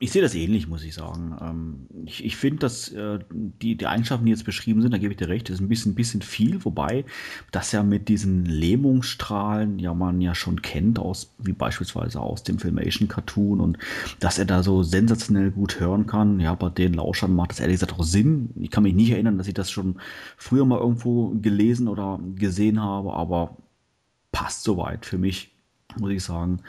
ich sehe das ähnlich, muss ich sagen. Ähm, ich ich finde, dass äh, die, die Eigenschaften, die jetzt beschrieben sind, da gebe ich dir recht, ist ein bisschen, bisschen viel, wobei das ja mit diesen Lähmungsstrahlen ja man ja schon kennt, aus, wie beispielsweise aus dem Filmation Cartoon und dass er da so sensationell gut hören kann. Ja, bei den Lauschern macht das ehrlich gesagt auch Sinn. Ich kann mich nicht erinnern, dass ich das schon früher mal irgendwo gelesen oder gesehen habe, aber passt soweit für mich muss ich sagen.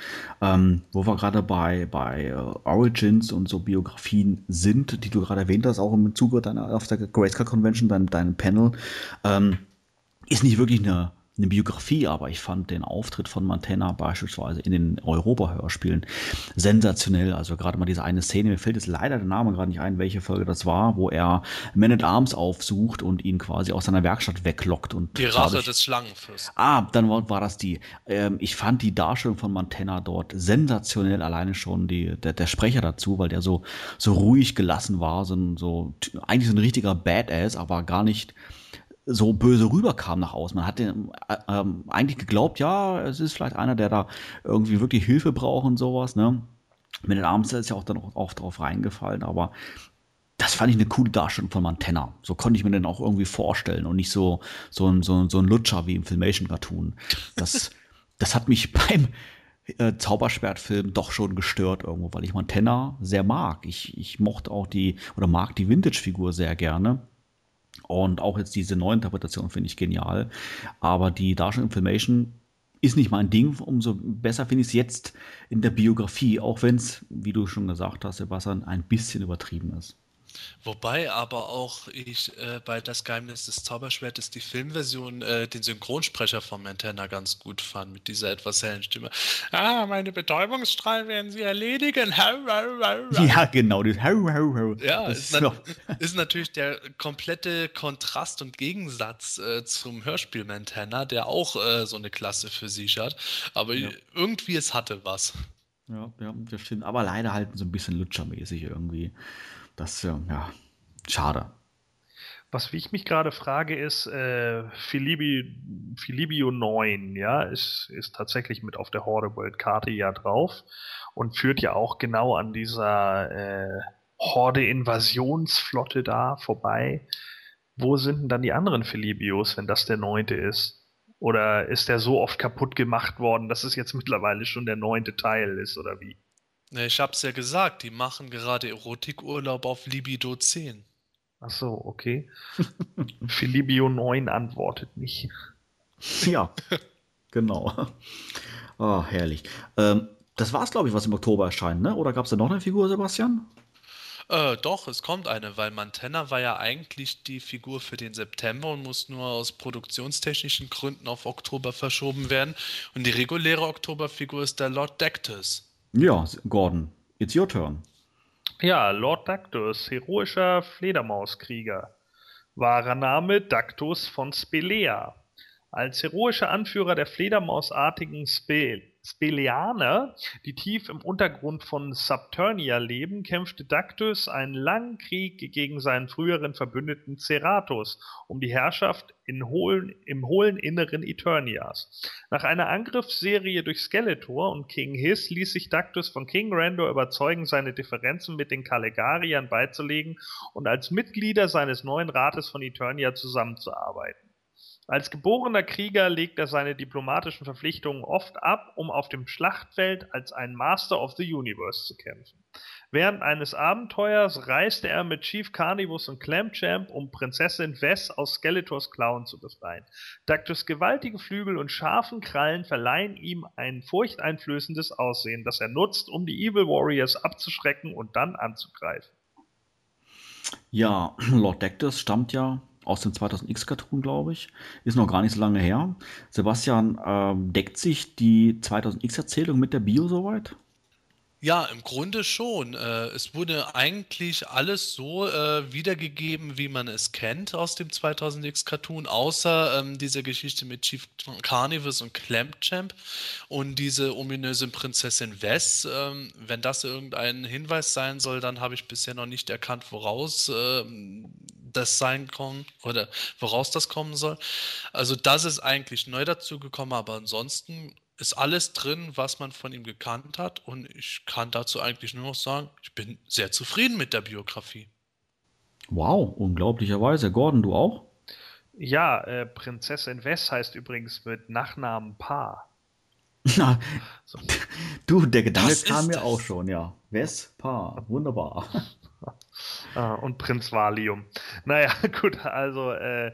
Ähm, wo wir gerade bei, bei uh, Origins und so Biografien sind, die du gerade erwähnt hast, auch im Zuge deiner auf der Grayscale Convention, dein, dein Panel, ähm, ist nicht wirklich eine eine Biografie, aber ich fand den Auftritt von Montana beispielsweise in den Europa-Hörspielen sensationell. Also gerade mal diese eine Szene, mir fällt jetzt leider der Name gerade nicht ein, welche Folge das war, wo er Man at Arms aufsucht und ihn quasi aus seiner Werkstatt weglockt. Und die Rache des Schlangenfürsten. Ah, dann war, war das die. Ähm, ich fand die Darstellung von Montana dort sensationell, alleine schon die, der, der Sprecher dazu, weil der so, so ruhig gelassen war, so, so eigentlich so ein richtiger Badass, aber gar nicht so böse rüberkam nach außen. Man hat den, äh, ähm, eigentlich geglaubt, ja, es ist vielleicht einer, der da irgendwie wirklich Hilfe braucht und sowas. Ne? Mit den Armsel ist ja auch dann auch, auch drauf reingefallen, aber das fand ich eine coole Darstellung von Montana. So konnte ich mir den auch irgendwie vorstellen und nicht so, so, ein, so, so ein Lutscher wie im Filmation-Cartoon. Das, das hat mich beim äh, Zauberschwertfilm doch schon gestört irgendwo, weil ich Montana sehr mag. Ich, ich mochte auch die, oder mag die Vintage-Figur sehr gerne. Und auch jetzt diese Neuinterpretation finde ich genial. Aber die Darstellung Filmation ist nicht mein Ding. Umso besser finde ich es jetzt in der Biografie, auch wenn es, wie du schon gesagt hast, Sebastian, ein bisschen übertrieben ist. Wobei aber auch ich äh, bei Das Geheimnis des Zauberschwertes die Filmversion äh, den Synchronsprecher von Montana ganz gut fand, mit dieser etwas hellen Stimme. Ah, meine Betäubungsstrahlen werden sie erledigen. Ja, genau. Das ja, das ist, na ist, natürlich der komplette Kontrast und Gegensatz äh, zum Hörspiel Montana, der auch äh, so eine Klasse für sich hat. Aber ja. irgendwie es hatte was. Ja, ja, das stimmt. Aber leider halt so ein bisschen lutschermäßig irgendwie. Das, ja, schade. Was ich mich gerade frage, ist, äh, Philibio 9, ja, ist, ist tatsächlich mit auf der Horde World Karte ja drauf und führt ja auch genau an dieser äh, Horde-Invasionsflotte da vorbei. Wo sind denn dann die anderen Philibios, wenn das der neunte ist? Oder ist der so oft kaputt gemacht worden, dass es jetzt mittlerweile schon der neunte Teil ist, oder wie? Ich hab's ja gesagt, die machen gerade Erotikurlaub auf Libido 10. Ach so, okay. Philibio 9 antwortet nicht. Ja, genau. Oh, herrlich. Ähm, das war's, glaube ich, was im Oktober erscheint, ne? Oder gab es da noch eine Figur, Sebastian? Äh, doch, es kommt eine, weil Mantenna war ja eigentlich die Figur für den September und muss nur aus produktionstechnischen Gründen auf Oktober verschoben werden. Und die reguläre Oktoberfigur ist der Lord Dectus. Ja, Gordon, it's your turn. Ja, Lord Dactus, heroischer Fledermauskrieger. Wahrer Name Dactus von Spelea. Als heroischer Anführer der Fledermausartigen Spe Speleaner, die tief im Untergrund von Subternia leben, kämpfte Dactys einen langen Krieg gegen seinen früheren Verbündeten Ceratus um die Herrschaft hohlen, im hohlen Inneren Eternias. Nach einer Angriffsserie durch Skeletor und King Hiss ließ sich Dactys von King Randor überzeugen, seine Differenzen mit den Caligariern beizulegen und als Mitglieder seines neuen Rates von Eternia zusammenzuarbeiten. Als geborener Krieger legt er seine diplomatischen Verpflichtungen oft ab, um auf dem Schlachtfeld als ein Master of the Universe zu kämpfen. Während eines Abenteuers reiste er mit Chief Carnivus und Clamchamp, um Prinzessin Vess aus Skeletors Klauen zu befreien. Dactys gewaltige Flügel und scharfen Krallen verleihen ihm ein furchteinflößendes Aussehen, das er nutzt, um die Evil Warriors abzuschrecken und dann anzugreifen. Ja, Lord Dactys stammt ja aus dem 2000X-Cartoon, glaube ich. Ist noch gar nicht so lange her. Sebastian, ähm, deckt sich die 2000X-Erzählung mit der Bio soweit? Ja, im Grunde schon. Äh, es wurde eigentlich alles so äh, wiedergegeben, wie man es kennt aus dem 2000X Cartoon, außer ähm, dieser Geschichte mit Chief Carnivus und Clampchamp und diese ominöse Prinzessin Wes. Ähm, wenn das irgendein Hinweis sein soll, dann habe ich bisher noch nicht erkannt, woraus äh, das sein kann oder woraus das kommen soll. Also das ist eigentlich neu dazu gekommen, aber ansonsten ist alles drin, was man von ihm gekannt hat. Und ich kann dazu eigentlich nur noch sagen, ich bin sehr zufrieden mit der Biografie. Wow, unglaublicherweise. Gordon, du auch? Ja, äh, Prinzessin Wess heißt übrigens mit Nachnamen Pa. Na, so. Du, der Gedanke kam mir auch schon, ja. Wess, Pa, wunderbar. Ah, und Prinz Valium. Naja, gut, also äh,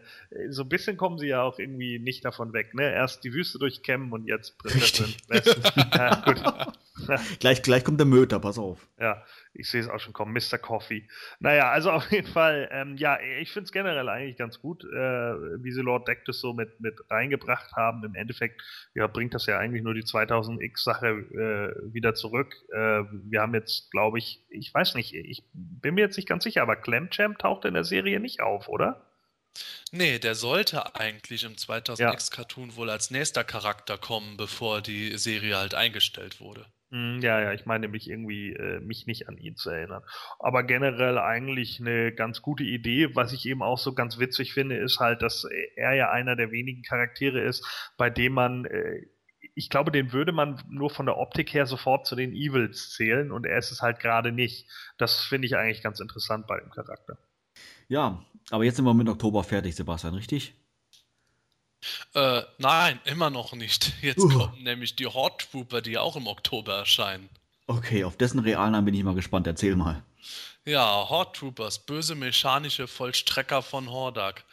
so ein bisschen kommen sie ja auch irgendwie nicht davon weg. Ne? Erst die Wüste durchkämmen und jetzt Prinzessin. ja, gut. gleich, gleich kommt der Möter, pass auf. Ja, ich sehe es auch schon kommen, Mr. Coffee. Naja, also auf jeden Fall, ähm, ja, ich finde es generell eigentlich ganz gut, äh, wie sie Lord Dectus so mit, mit reingebracht haben. Im Endeffekt ja, bringt das ja eigentlich nur die 2000X-Sache äh, wieder zurück. Äh, wir haben jetzt, glaube ich, ich weiß nicht, ich bin mir jetzt nicht ganz sicher, aber Clamchamp taucht in der Serie nicht auf, oder? Nee, der sollte eigentlich im 2000X-Cartoon ja. wohl als nächster Charakter kommen, bevor die Serie halt eingestellt wurde. Hm, ja, ja, ich meine nämlich irgendwie, äh, mich nicht an ihn zu erinnern. Aber generell eigentlich eine ganz gute Idee. Was ich eben auch so ganz witzig finde, ist halt, dass er ja einer der wenigen Charaktere ist, bei dem man, äh, ich glaube, den würde man nur von der Optik her sofort zu den Evils zählen und er ist es halt gerade nicht. Das finde ich eigentlich ganz interessant bei dem Charakter. Ja, aber jetzt sind wir mit Oktober fertig, Sebastian, richtig? Äh, nein, immer noch nicht. Jetzt uh. kommen nämlich die Horde Trooper, die auch im Oktober erscheinen. Okay, auf dessen Realnamen bin ich mal gespannt. Erzähl mal. Ja, Horde Troopers, böse mechanische Vollstrecker von Hordak.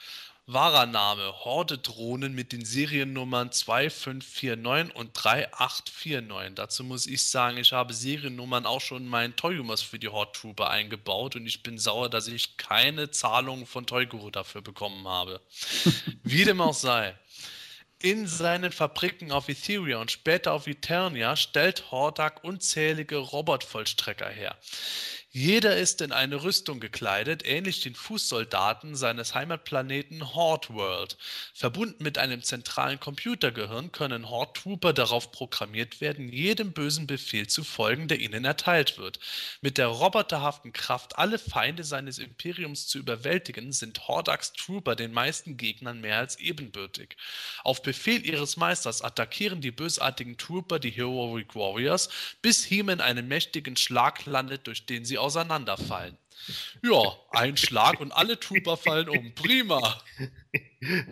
Wahrer Name: Horde-Drohnen mit den Seriennummern 2549 und 3849. Dazu muss ich sagen, ich habe Seriennummern auch schon in meinen Toyumas für die Horde Trooper eingebaut und ich bin sauer, dass ich keine Zahlung von Toyguru dafür bekommen habe. Wie dem auch sei. In seinen Fabriken auf Etheria und später auf Eternia stellt Hordak unzählige Robotvollstrecker her. Jeder ist in eine Rüstung gekleidet, ähnlich den Fußsoldaten seines Heimatplaneten Horde World. Verbunden mit einem zentralen Computergehirn können Horde Trooper darauf programmiert werden, jedem bösen Befehl zu folgen, der ihnen erteilt wird. Mit der roboterhaften Kraft, alle Feinde seines Imperiums zu überwältigen, sind Hordaks Trooper den meisten Gegnern mehr als ebenbürtig. Auf Befehl ihres Meisters attackieren die bösartigen Trooper die Heroic Warriors, bis He-Man einen mächtigen Schlag landet, durch den sie auseinanderfallen. Ja, ein Schlag und alle Trooper fallen um. Prima.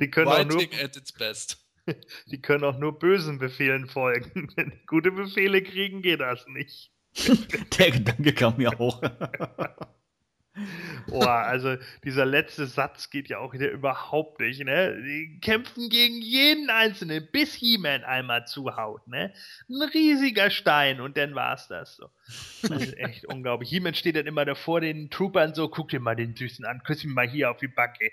Die können Writing auch nur, at its best. Die können auch nur bösen Befehlen folgen. Wenn die gute Befehle kriegen, geht das nicht. Der Gedanke kam mir auch. Boah, also dieser letzte Satz geht ja auch wieder überhaupt nicht, ne? Die kämpfen gegen jeden Einzelnen, bis He-Man einmal zuhaut, ne? Ein riesiger Stein und dann war's das so. Das ist echt unglaublich. He-Man steht dann immer da vor den Troopern so, guck dir mal den Süßen an, küss ihn mal hier auf die Backe.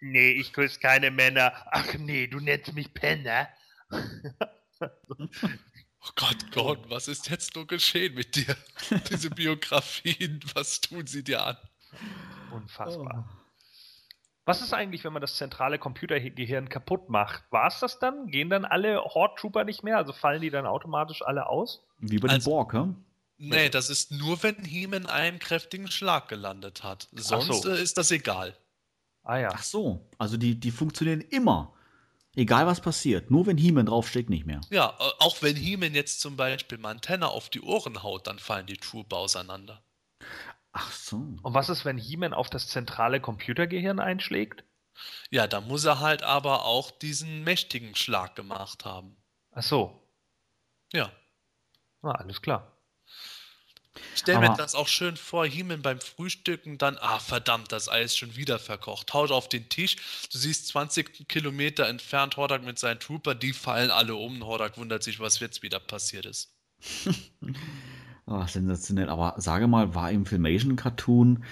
Nee, ich küsse keine Männer. Ach nee, du nennst mich Penner. Oh Gott, Gott, was ist jetzt nur geschehen mit dir? Diese Biografien, was tun sie dir an? Unfassbar. Was ist eigentlich, wenn man das zentrale Computergehirn kaputt macht? War es das dann? Gehen dann alle Horde Trooper nicht mehr? Also fallen die dann automatisch alle aus? Wie bei den Also- Borg, hä? Nee, das ist nur, wenn Heeman einen kräftigen Schlag gelandet hat. Sonst so. äh, ist das egal. Ah ja. Ach so, also die, die funktionieren immer. Egal was passiert. Nur wenn He-Man draufsteht, nicht mehr. Ja, äh, auch wenn Heeman jetzt zum Beispiel Montana auf die Ohren haut, dann fallen die Trooper auseinander. Ach so. Und was ist, wenn He-Man auf das zentrale Computergehirn einschlägt? Ja, da muss er halt aber auch diesen mächtigen Schlag gemacht haben. Ach so. Ja. Na, alles klar. Ich stelle mir das auch schön vor, Heeman beim Frühstücken dann, ah verdammt, das Ei ist schon wieder verkocht. Haut auf den Tisch, du siehst 20 Kilometer entfernt Hordak mit seinen Trooper, die fallen alle um. Hordak wundert sich, was jetzt wieder passiert ist. Ah, sensationell. Aber sage mal, war im Filmation-Cartoon,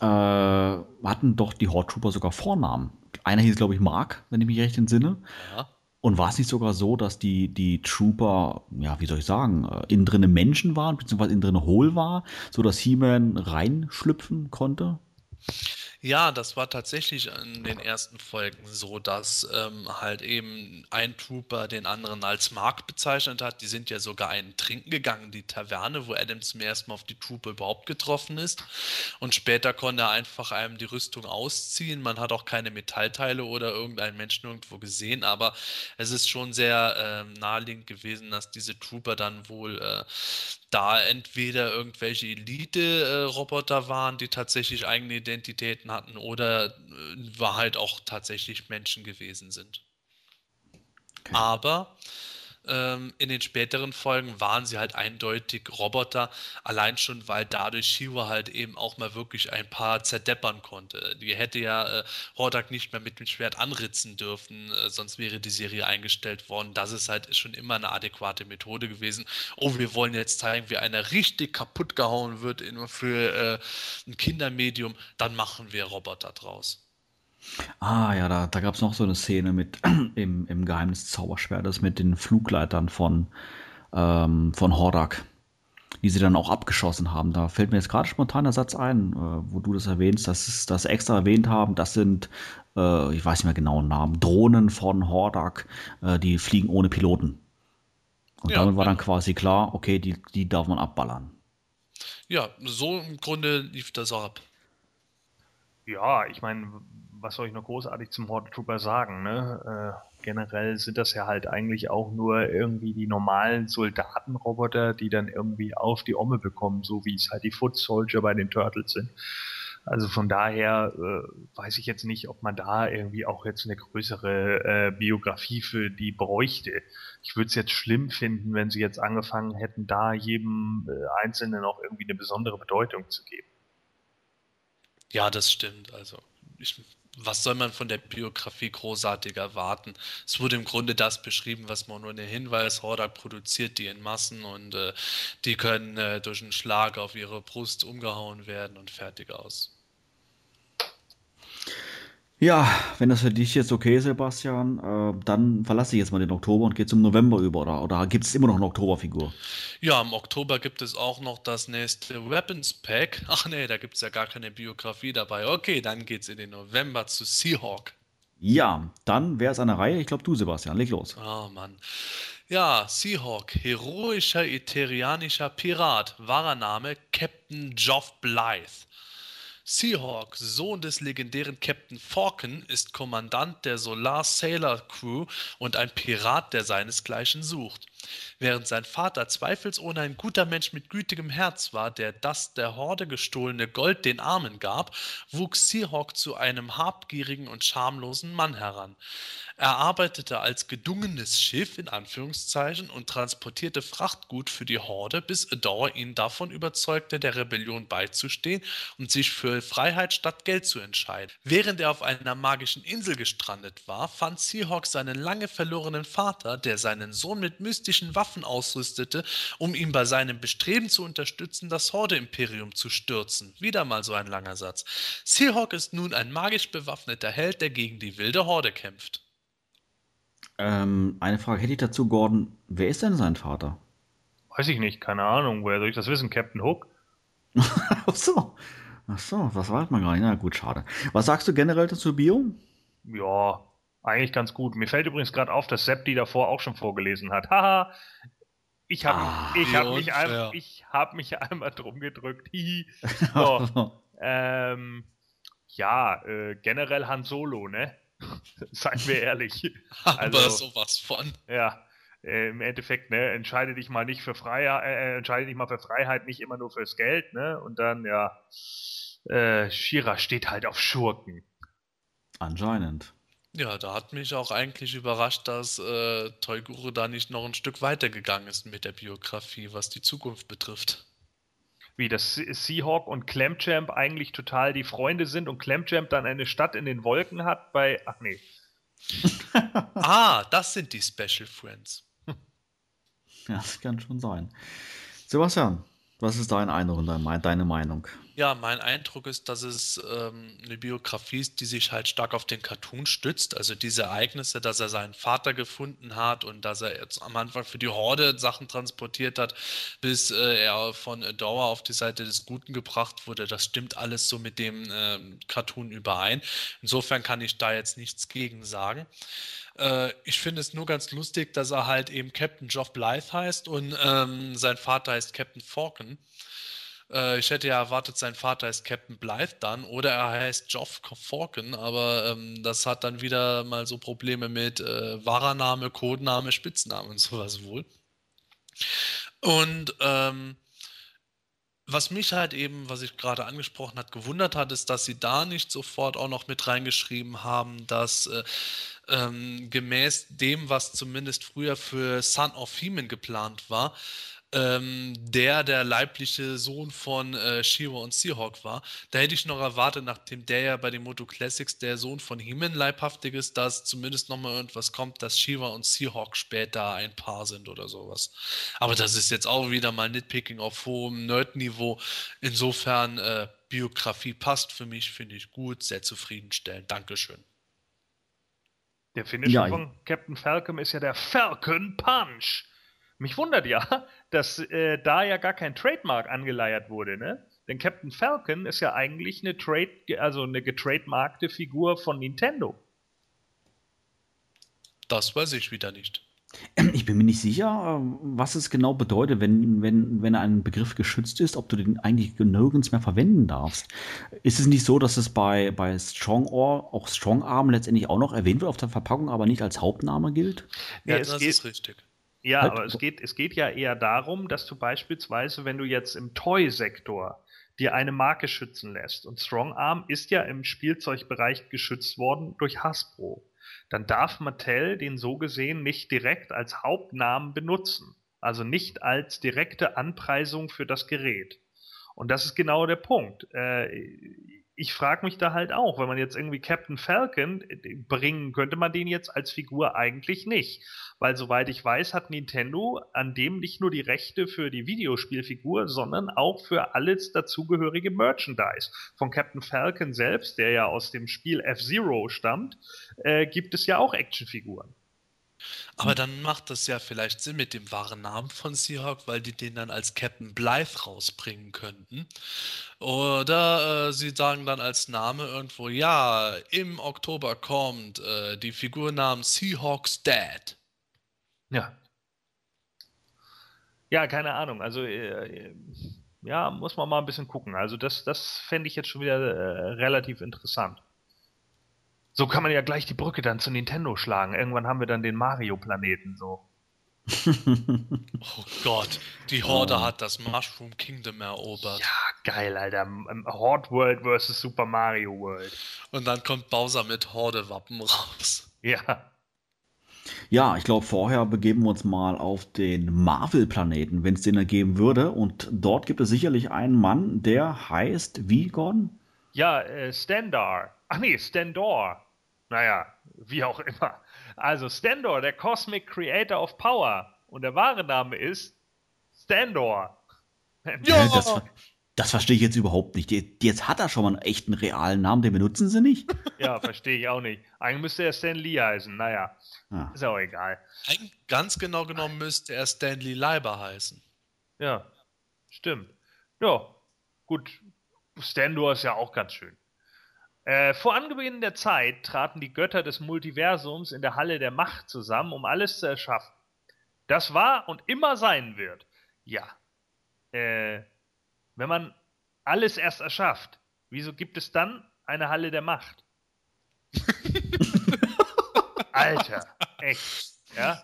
äh, hatten doch die Horde Trooper sogar Vornamen. Einer hieß, glaube ich, Mark, wenn ich mich recht entsinne. Ja. Und war es nicht sogar so, dass die, die Trooper, ja, wie soll ich sagen, äh, innen drinne Menschen waren, beziehungsweise innen drinne hohl war, so dass He-Man reinschlüpfen konnte? Ja, das war tatsächlich in den ersten Folgen so, dass ähm, halt eben ein Trooper den anderen als Mark bezeichnet hat. Die sind ja sogar einen trinken gegangen, die Taverne, wo Adam zum ersten Mal auf die Trooper überhaupt getroffen ist. Und später konnte er einfach einem die Rüstung ausziehen. Man hat auch keine Metallteile oder irgendeinen Menschen irgendwo gesehen, aber es ist schon sehr ähm, naheliegend gewesen, dass diese Trooper dann wohl äh, da entweder irgendwelche Elite-Roboter waren, die tatsächlich eigene Identitäten hatten, oder äh, war halt auch tatsächlich Menschen gewesen sind. Okay. Aber ähm, in den späteren Folgen waren sie halt eindeutig Roboter, allein schon, weil dadurch Shiva halt eben auch mal wirklich ein paar zerdeppern konnte. Die hätte ja äh, Hordak nicht mehr mit dem Schwert anritzen dürfen, äh, sonst wäre die Serie eingestellt worden. Das ist halt schon immer eine adäquate Methode gewesen. Oh, wir wollen jetzt zeigen, wie einer richtig kaputt gehauen wird in, für äh, ein Kindermedium, dann machen wir Roboter draus. Ah, ja, da, da gab es noch so eine Szene mit im, im Geheimnis des Zauberschwertes mit den Flugleitern von, ähm, von Hordak, die sie dann auch abgeschossen haben. Da fällt mir jetzt gerade spontan der Satz ein, äh, wo du das erwähnst, dass sie das extra erwähnt haben. Das sind, äh, ich weiß nicht mehr genau den Namen, Drohnen von Hordak, äh, die fliegen ohne Piloten. Und Ja, damit war dann quasi klar, okay, die, die darf man abballern. Ja, so im Grunde lief das auch ab. Ja, ich meine, was soll ich noch großartig zum Horde Trooper sagen, ne? Äh, generell sind das ja halt eigentlich auch nur irgendwie die normalen Soldatenroboter, die dann irgendwie auf die Omme bekommen, so wie es halt die Foot Soldier bei den Turtles sind. Also von daher äh, weiß ich jetzt nicht, ob man da irgendwie auch jetzt eine größere äh, Biografie für die bräuchte. Ich würde es jetzt schlimm finden, wenn sie jetzt angefangen hätten, da jedem äh, Einzelnen auch irgendwie eine besondere Bedeutung zu geben. Ja, das stimmt. Also, ich, was soll man von der Biografie großartig erwarten? Es wurde im Grunde das beschrieben, was man nur den Hinweis, Hordak produziert die in Massen und äh, die können äh, durch einen Schlag auf ihre Brust umgehauen werden und fertig aus. Ja, wenn das für dich jetzt okay ist, Sebastian, äh, dann verlasse ich jetzt mal den Oktober und gehe zum November über. Oder, oder gibt es immer noch eine Oktoberfigur? Ja, im Oktober gibt es auch noch das nächste Weapons Pack. Ach nee, da gibt es ja gar keine Biografie dabei. Okay, dann geht's in den November zu Seahawk. Ja, dann wäre es an der Reihe. Ich glaube, du, Sebastian, leg los. Oh Mann. Ja, Seahawk, heroischer iterianischer Pirat, wahrer Name Captain Geoff Blythe. Seahawk, Sohn des legendären Captain Falcon, ist Kommandant der Solar Sailor Crew und ein Pirat, der seinesgleichen sucht. Während sein Vater zweifelsohne ein guter Mensch mit gütigem Herz war, der das der Horde gestohlene Gold den Armen gab, wuchs Seahawk zu einem habgierigen und schamlosen Mann heran. Er arbeitete als gedungenes Schiff in Anführungszeichen und transportierte Frachtgut für die Horde, bis Adore ihn davon überzeugte, der Rebellion beizustehen und sich für Freiheit statt Geld zu entscheiden. Während er auf einer magischen Insel gestrandet war, fand Seahawk seinen lange verlorenen Vater, der seinen Sohn mit mystischen Waffen ausrüstete, um ihn bei seinem Bestreben zu unterstützen, das Horde-Imperium zu stürzen. Wieder mal so ein langer Satz. Seahawk ist nun ein magisch bewaffneter Held, der gegen die wilde Horde kämpft. Ähm, eine Frage hätte ich dazu, Gordon. Wer ist denn sein Vater? Weiß ich nicht, keine Ahnung, woher soll ich das wissen? Captain Hook? Ach so. Ach so, das weiß man gar nicht. Na gut, schade. Was sagst du generell dazu Bio? Ja, eigentlich ganz gut. Mir fällt übrigens gerade auf, dass Sepp die davor auch schon vorgelesen hat. Haha. Ich habe Ah, ich hab mich, ein, ich hab mich einmal drum gedrückt. So, ähm, ja, äh, generell Han Solo, ne? Seien wir ehrlich. Aber Also- sowas von. Ja, äh, im Endeffekt, ne, entscheide dich mal nicht für Freiheit, äh, entscheide dich mal für Freiheit, nicht immer nur fürs Geld, ne? Und dann, ja, äh, Shira steht halt auf Schurken. Anscheinend. Ja, da hat mich auch eigentlich überrascht, dass äh, Toyguru da nicht noch ein Stück weitergegangen ist mit der Biografie, was die Zukunft betrifft. Wie das Se- Seahawk und Clamchamp eigentlich total die Freunde sind und Clamchamp dann eine Stadt in den Wolken hat bei, ach nee, Ah, das sind die Special Friends. Ja, das kann schon sein. Sebastian, was ist dein Eindruck und dein- deine Meinung? Ja, mein Eindruck ist, dass es ähm, eine Biografie ist, die sich halt stark auf den Cartoon stützt. Also diese Ereignisse, dass er seinen Vater gefunden hat und dass er jetzt am Anfang für die Horde Sachen transportiert hat, bis äh, er von Adora auf die Seite des Guten gebracht wurde, das stimmt alles so mit dem ähm, Cartoon überein. Insofern kann ich da jetzt nichts gegen sagen. Äh, ich finde es nur ganz lustig, dass er halt eben Captain Geoff Blythe heißt und ähm, sein Vater heißt Captain Falcon. Äh, ich hätte ja erwartet, sein Vater heißt Captain Blythe dann oder er heißt Geoff Falcon, aber ähm, das hat dann wieder mal so Probleme mit äh, wahrer Name, Codename, Spitzname und sowas wohl. Und ähm, was mich halt eben, was ich gerade angesprochen hat, gewundert hat, ist, dass sie da nicht sofort auch noch mit reingeschrieben haben, dass äh, ähm, gemäß dem, was zumindest früher für Son of Heman geplant war, ähm, der der leibliche Sohn von äh, Shira und Seahawk war. Da hätte ich noch erwartet, nachdem der ja bei den Moto Classics der Sohn von Heman leibhaftig ist, dass zumindest noch mal irgendwas kommt, dass Shira und Seahawk später ein Paar sind oder sowas. Aber das ist jetzt auch wieder mal Nitpicking auf hohem Nerd-Niveau. Insofern, äh, Biografie passt für mich, finde ich gut, sehr zufriedenstellend. Dankeschön. Der Finisher Ja, von Captain Falcon ist ja der Falcon Punch. Mich wundert ja, dass äh, da ja gar kein Trademark angeleiert wurde, ne? Denn Captain Falcon ist ja eigentlich eine Trade, also eine getrademarkte Figur von Nintendo. Das weiß ich wieder nicht. Ich bin mir nicht sicher, äh, was es genau bedeutet, wenn, wenn, wenn ein Begriff geschützt ist, ob du den eigentlich nirgends mehr verwenden darfst. Ist es nicht so, dass es bei, bei Strong Or, auch Strong Arm letztendlich auch noch erwähnt wird auf der Verpackung, aber nicht als Hauptname gilt? Ja, das geht- ist richtig. Ja, Halt- aber es geht, es geht ja eher darum, dass du beispielsweise, wenn du jetzt im Toy-Sektor dir eine Marke schützen lässt, und Strong Arm ist ja im Spielzeugbereich geschützt worden durch Hasbro, dann darf Mattel den so gesehen nicht direkt als Hauptnamen benutzen. Also nicht als direkte Anpreisung für das Gerät. Und das ist genau der Punkt. Äh, ich frage mich da halt auch, wenn man jetzt irgendwie Captain Falcon äh, bringen, könnte man den jetzt als Figur eigentlich nicht. Weil soweit ich weiß, hat Nintendo an dem nicht nur die Rechte für die Videospielfigur, sondern auch für alles dazugehörige Merchandise. Von Captain Falcon selbst, der ja aus dem Spiel F-Zero stammt, äh, gibt es ja auch Actionfiguren. Aber dann macht das ja vielleicht Sinn mit dem wahren Namen von Seahawk, weil die den dann als Captain Blythe rausbringen könnten. Oder äh, sie sagen dann als Name irgendwo, ja, im Oktober kommt äh, die Figur namens Seahawks Dad. Ja. Ja, keine Ahnung. Also, äh, äh, ja, muss man mal ein bisschen gucken. Also, das, das fände ich jetzt schon wieder äh, relativ interessant. So kann man ja gleich die Brücke dann zu Nintendo schlagen. Irgendwann haben wir dann den Mario-Planeten so. Oh Gott, die Horde hat das Mushroom Kingdom erobert. Ja, geil, Alter. Horde World versus Super Mario World. Und dann kommt Bowser mit Horde-Wappen raus. Ja. Ja, ich glaube, vorher begeben wir uns mal auf den Marvel-Planeten, wenn es den ergeben würde. Und dort gibt es sicherlich einen Mann, der heißt wie, Gordon? Ja, äh, Standar. Ach nee, Standor. Naja, wie auch immer. Also Standor, der Cosmic Creator of Power. Und der wahre Name ist Standor. Ja! Äh, Das, das verstehe ich jetzt überhaupt nicht. Die- Jetzt hat er schon mal einen echten realen Namen, den benutzen sie nicht. Ja, verstehe ich auch nicht. Eigentlich müsste er Stan Lee heißen. Naja, Ja. ist auch egal. Eig- Ganz genau genommen müsste er Stanley Leiber heißen. Ja, stimmt. Ja, gut. Standor ist ja auch ganz schön. Äh, vor Anbeginn der Zeit traten die Götter des Multiversums in der Halle der Macht zusammen, um alles zu erschaffen. Das war und immer sein wird. Ja. Äh, wenn man alles erst erschafft, wieso gibt es dann eine Halle der Macht? Alter, echt. Ja?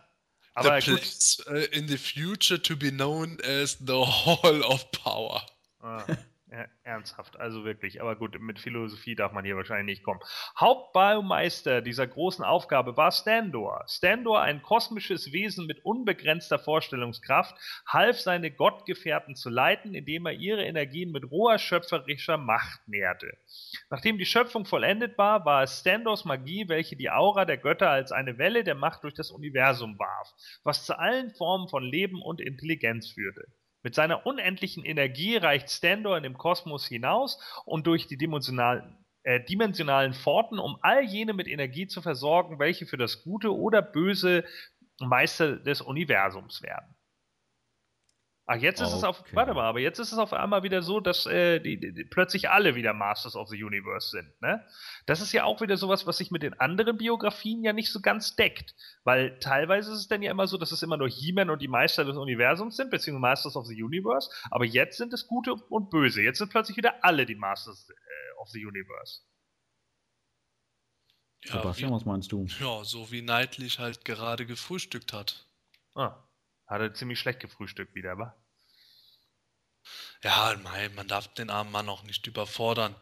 Aber the place uh, in the future to be known as the Hall of Power. Ah. Ja, ernsthaft, also wirklich. Aber gut, mit Philosophie darf man hier wahrscheinlich nicht kommen. Hauptbaumeister dieser großen Aufgabe war Standor. Standor, ein kosmisches Wesen mit unbegrenzter Vorstellungskraft, half seine Gottgefährten zu leiten, indem er ihre Energien mit roher schöpferischer Macht nährte. Nachdem die Schöpfung vollendet war, war es Standors Magie, welche die Aura der Götter als eine Welle der Macht durch das Universum warf, was zu allen Formen von Leben und Intelligenz führte. Mit seiner unendlichen Energie reicht Standor in dem Kosmos hinaus und durch die dimensionalen, äh, dimensionalen Pforten, um all jene mit Energie zu versorgen, welche für das Gute oder Böse Meister des Universums werden. Ach, jetzt ist okay. es auf, warte mal, aber jetzt ist es auf einmal wieder so, dass äh, die, die, plötzlich alle wieder Masters of the Universe sind. Ne? Das ist ja auch wieder sowas, was sich mit den anderen Biografien ja nicht so ganz deckt. Weil teilweise ist es dann ja immer so, dass es immer nur He-Man und die Meister des Universums sind, beziehungsweise Masters of the Universe. Aber jetzt sind es Gute und Böse. Jetzt sind plötzlich wieder alle die Masters äh, of the Universe. Ja, Sebastian, wie, was meinst du? Ja, so wie Neidlich halt gerade gefrühstückt hat. Ah, hat er ziemlich schlecht gefrühstückt wieder, wa? Ja, man darf den armen Mann auch nicht überfordern.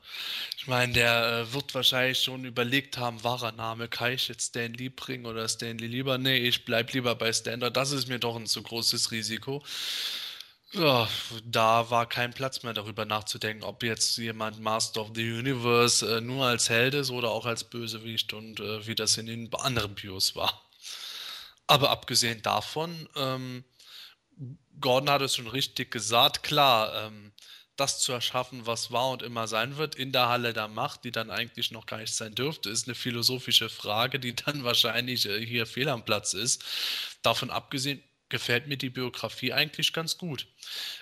Ich meine, der äh, wird wahrscheinlich schon überlegt haben, wahrer Name, kann ich jetzt Stan Lee bringen oder Stanley lieber? Nee, ich bleib lieber bei Standard, das ist mir doch ein zu großes Risiko. Ja, da war kein Platz mehr darüber nachzudenken, ob jetzt jemand Master of the Universe äh, nur als Held ist oder auch als Bösewicht und äh, wie das in den anderen Bios war. Aber abgesehen davon, ähm, Gordon hat es schon richtig gesagt, klar, ähm, das zu erschaffen, was war und immer sein wird, in der Halle der Macht, die dann eigentlich noch gar nicht sein dürfte, ist eine philosophische Frage, die dann wahrscheinlich äh, hier fehl am Platz ist. Davon abgesehen gefällt mir die Biografie eigentlich ganz gut,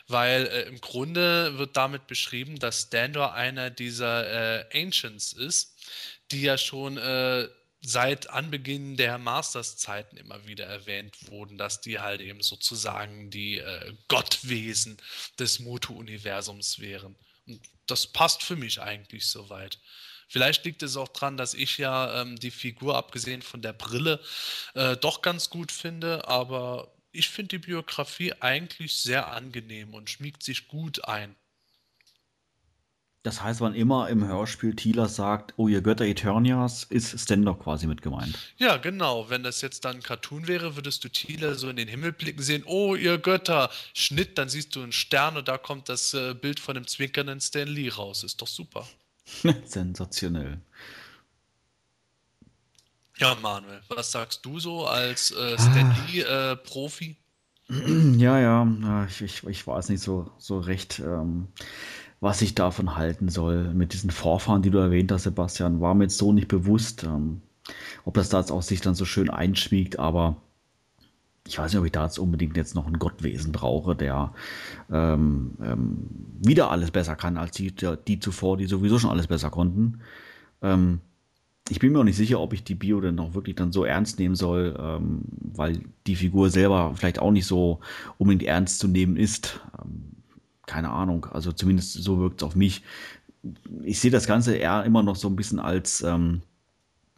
weil äh, im Grunde wird damit beschrieben, dass Standor einer dieser äh, Ancients ist, die ja schon äh, seit Anbeginn der Masters-Zeiten immer wieder erwähnt wurden, dass die halt eben sozusagen die äh, Gottwesen des Moto-Universums wären. Und das passt für mich eigentlich soweit. Vielleicht liegt es auch daran, dass ich ja ähm, die Figur, abgesehen von der Brille, äh, doch ganz gut finde, aber ich finde die Biografie eigentlich sehr angenehm und schmiegt sich gut ein. Das heißt, wann immer im Hörspiel Tila sagt, oh ihr Götter Eternias, ist Stendor quasi mit gemeint. Ja, genau. Wenn das jetzt dann ein Cartoon wäre, würdest du Tila so in den Himmel blicken sehen, oh ihr Götter, Schnitt, dann siehst du einen Stern und da kommt das äh, Bild von dem zwinkernden Stan Lee raus. Ist doch super. Sensationell. Ja, Manuel, was sagst du so als äh, Stan ah. Lee-Profi? Äh, ja, ja, ich, ich, ich weiß nicht so, so recht. Ähm was ich davon halten soll. Mit diesen Vorfahren, die du erwähnt hast, Sebastian, war mir jetzt so nicht bewusst, ähm, ob das da jetzt auch sich dann so schön einschmiegt, aber ich weiß nicht, ob ich da jetzt unbedingt jetzt noch ein Gottwesen brauche, der ähm, ähm, wieder alles besser kann als die, die zuvor, die sowieso schon alles besser konnten. Ähm, ich bin mir auch nicht sicher, ob ich die Bio denn auch wirklich dann so ernst nehmen soll, ähm, weil die Figur selber vielleicht auch nicht so unbedingt ernst zu nehmen ist. Ähm, keine Ahnung, also zumindest so wirkt es auf mich. Ich sehe das Ganze eher immer noch so ein bisschen als ähm,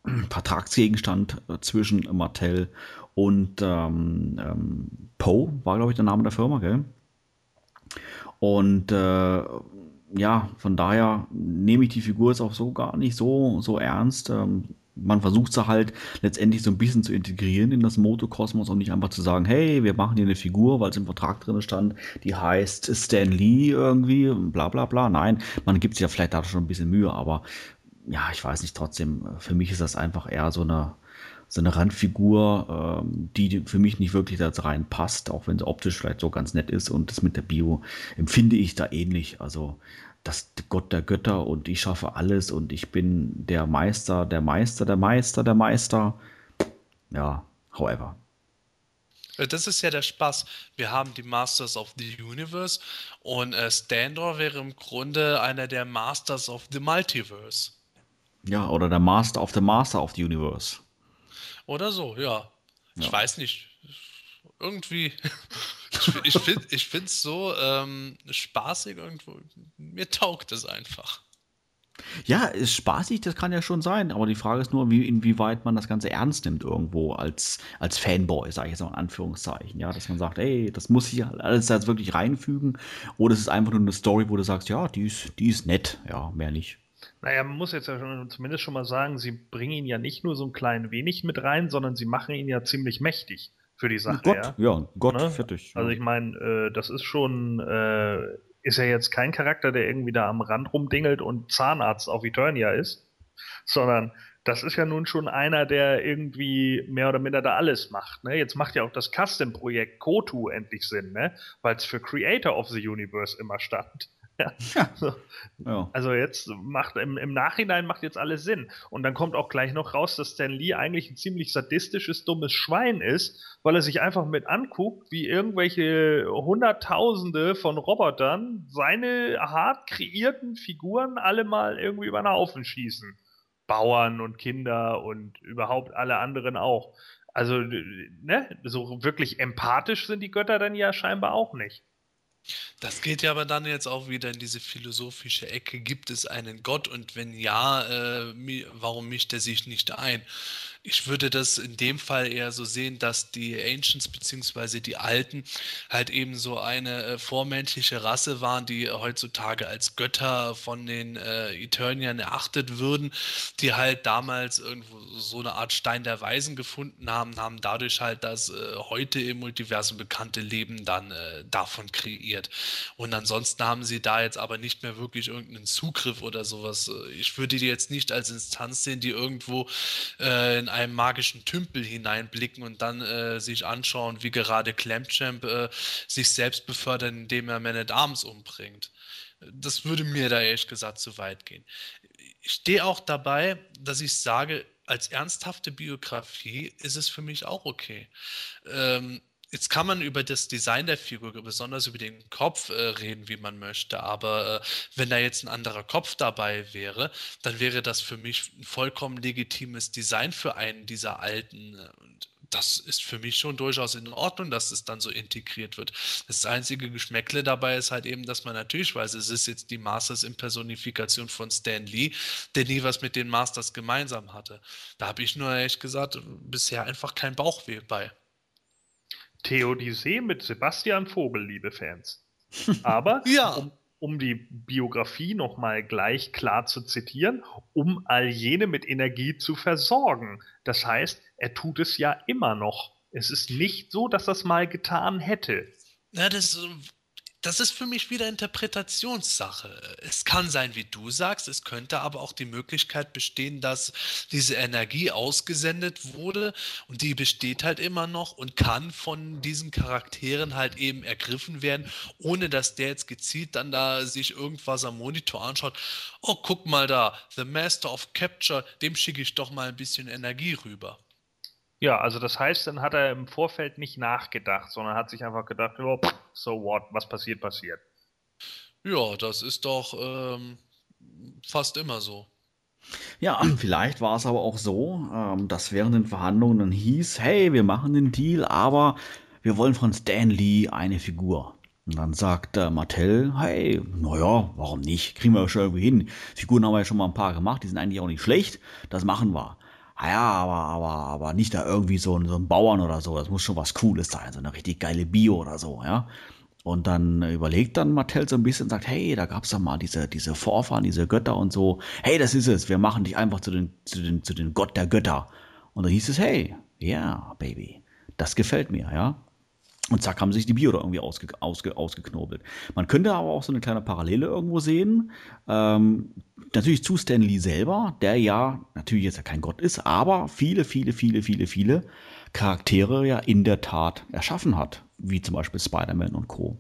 Vertragsgegenstand äh, zwischen Mattel und ähm, ähm, Poe, war glaube ich der Name der Firma, gell? Und äh, ja, von daher nehme ich die Figur jetzt auch so gar nicht so, so ernst. Ähm, man versucht sie halt letztendlich so ein bisschen zu integrieren in das Motokosmos und nicht einfach zu sagen, hey, wir machen hier eine Figur, weil es im Vertrag drin stand, die heißt Stan Lee irgendwie, bla bla bla. Nein, man gibt sich ja vielleicht da schon ein bisschen Mühe, aber ja, ich weiß nicht, trotzdem, für mich ist das einfach eher so eine, so eine Randfigur, ähm, die für mich nicht wirklich da reinpasst, auch wenn sie optisch vielleicht so ganz nett ist und das mit der Bio empfinde ich da ähnlich. Also das Gott der Götter und ich schaffe alles und ich bin der Meister, der Meister, der Meister, der Meister. Ja, however. Äh, Das ist ja der Spaß. Wir haben die Masters of the Universe und äh, Standor wäre im Grunde einer der Masters of the Multiverse. Ja, oder der Master of the Master of the Universe. Oder so, ja. Ich Ja. weiß nicht. Irgendwie. Ich, ich finde ich es so ähm, spaßig irgendwo. Mir taugt es einfach. Ja, ist spaßig, das kann ja schon sein, aber die Frage ist nur, wie, inwieweit man das Ganze ernst nimmt irgendwo als, als Fanboy, sage ich jetzt mal in Anführungszeichen. Ja, dass man sagt, ey, das muss ich alles jetzt wirklich reinfügen. Oder es ist einfach nur eine Story, wo du sagst, ja, die ist, die ist nett, ja, mehr nicht. Naja, man muss jetzt ja schon, zumindest schon mal sagen, sie bringen ihn ja nicht nur so ein klein wenig mit rein, sondern sie machen ihn ja ziemlich mächtig für die Sache. Gott, ja? ja, Gott, Ne? fertig. Also ich meine, äh, das ist schon, äh, ist ja jetzt kein Charakter, der irgendwie da am Rand rumdingelt und Zahnarzt auf Eternia ist, sondern das ist ja nun schon einer, der irgendwie mehr oder minder da alles macht. Ne? Jetzt macht ja auch das Custom-Projekt Kotu endlich Sinn, ne? weil es für Creator of the Universe immer stand. Ja. Ja. Also jetzt macht im, im Nachhinein macht jetzt alles Sinn. Und dann kommt auch gleich noch raus, dass Stan Lee eigentlich ein ziemlich sadistisches, dummes Schwein ist, weil er sich einfach mit anguckt, wie irgendwelche Hunderttausende von Robotern seine hart kreierten Figuren alle mal irgendwie über den Haufen schießen. Bauern und Kinder und überhaupt alle anderen auch. Also, ne, so wirklich empathisch sind die Götter dann ja scheinbar auch nicht. Das geht ja aber dann jetzt auch wieder in diese philosophische Ecke. Gibt es einen Gott und wenn ja, äh, warum mischt er sich nicht ein? Ich würde das in dem Fall eher so sehen, dass die Ancients bzw. die Alten halt eben so eine äh, vormenschliche Rasse waren, die heutzutage als Götter von den äh, Eterniern erachtet würden, die halt damals irgendwo so eine Art Stein der Weisen gefunden haben, haben dadurch halt das äh, heute im Multiversum bekannte Leben dann äh, davon kreiert. Und ansonsten haben sie da jetzt aber nicht mehr wirklich irgendeinen Zugriff oder sowas. Ich würde die jetzt nicht als Instanz sehen, die irgendwo äh, in einem magischen Tümpel hineinblicken und dann äh, sich anschauen, wie gerade Clamchamp äh, sich selbst befördert, indem er Man at Arms umbringt. Das würde mir da ehrlich gesagt zu weit gehen. Ich stehe auch dabei, dass ich sage, als ernsthafte Biografie ist es für mich auch okay. Ähm, jetzt kann man über das Design der Figur, besonders über den Kopf, äh, reden, wie man möchte, aber äh, wenn da jetzt ein anderer Kopf dabei wäre, dann wäre das für mich ein vollkommen legitimes Design für einen dieser alten. äh, Und das ist für mich schon durchaus in Ordnung, dass es dann so integriert wird. Das einzige Geschmäckle dabei ist halt eben, dass man natürlich weiß, es ist jetzt die Masters in Personifikation von Stan Lee, der nie was mit den Masters gemeinsam hatte. Da habe ich nur ehrlich gesagt bisher einfach kein Bauchweh bei. Theodyssee mit Sebastian Vogel, liebe Fans. Aber Ja. um, um die Biografie nochmal gleich klar zu zitieren, um all jene mit Energie zu versorgen. Das heißt, er tut es ja immer noch. Es ist nicht so, dass er es mal getan hätte. Ja, das, äh, das ist für mich wieder Interpretationssache. Es kann sein, wie du sagst, es könnte aber auch die Möglichkeit bestehen, dass diese Energie ausgesendet wurde und die besteht halt immer noch und kann von diesen Charakteren halt eben ergriffen werden, ohne dass der jetzt gezielt dann da sich irgendwas am Monitor anschaut. Oh, guck mal da, The Master of Capture, dem schicke ich doch mal ein bisschen Energie rüber. Ja, also das heißt, dann hat er im Vorfeld nicht nachgedacht, sondern hat sich einfach gedacht, pff, so what, was passiert, passiert. Ja, das ist doch ähm, fast immer so. Ja, vielleicht war es aber auch so, ähm, dass während den Verhandlungen dann hieß, hey, wir machen den Deal, aber wir wollen von Stan Lee eine Figur. Und dann sagt äh, Mattel, hey, naja, warum nicht? Kriegen wir schon irgendwie hin. Figuren haben wir ja schon mal ein paar gemacht, die sind eigentlich auch nicht schlecht, das machen wir. Ah Ja, aber, aber, aber nicht da irgendwie so, ein- so ein Bauern oder so, das muss schon was Cooles sein, so eine richtig geile Bio oder so, ja. Und dann überlegt dann Mattel so ein bisschen sagt, hey, da gab's doch mal diese, diese Vorfahren, diese Götter und so. Hey, das ist es. Wir machen dich einfach zu den, zu den, zu den Gott der Götter. Und dann hieß es, hey, ja, Baby, das gefällt mir, ja. Und zack, haben sich die Bio da irgendwie ausge, ausge, ausgeknobelt. Man könnte aber auch so eine kleine Parallele irgendwo sehen. Ähm, natürlich zu Stan Lee selber, der ja natürlich jetzt ja kein Gott ist, aber viele, viele, viele, viele, viele Charaktere ja in der Tat erschaffen hat. Wie zum Beispiel Spider-Man und Co.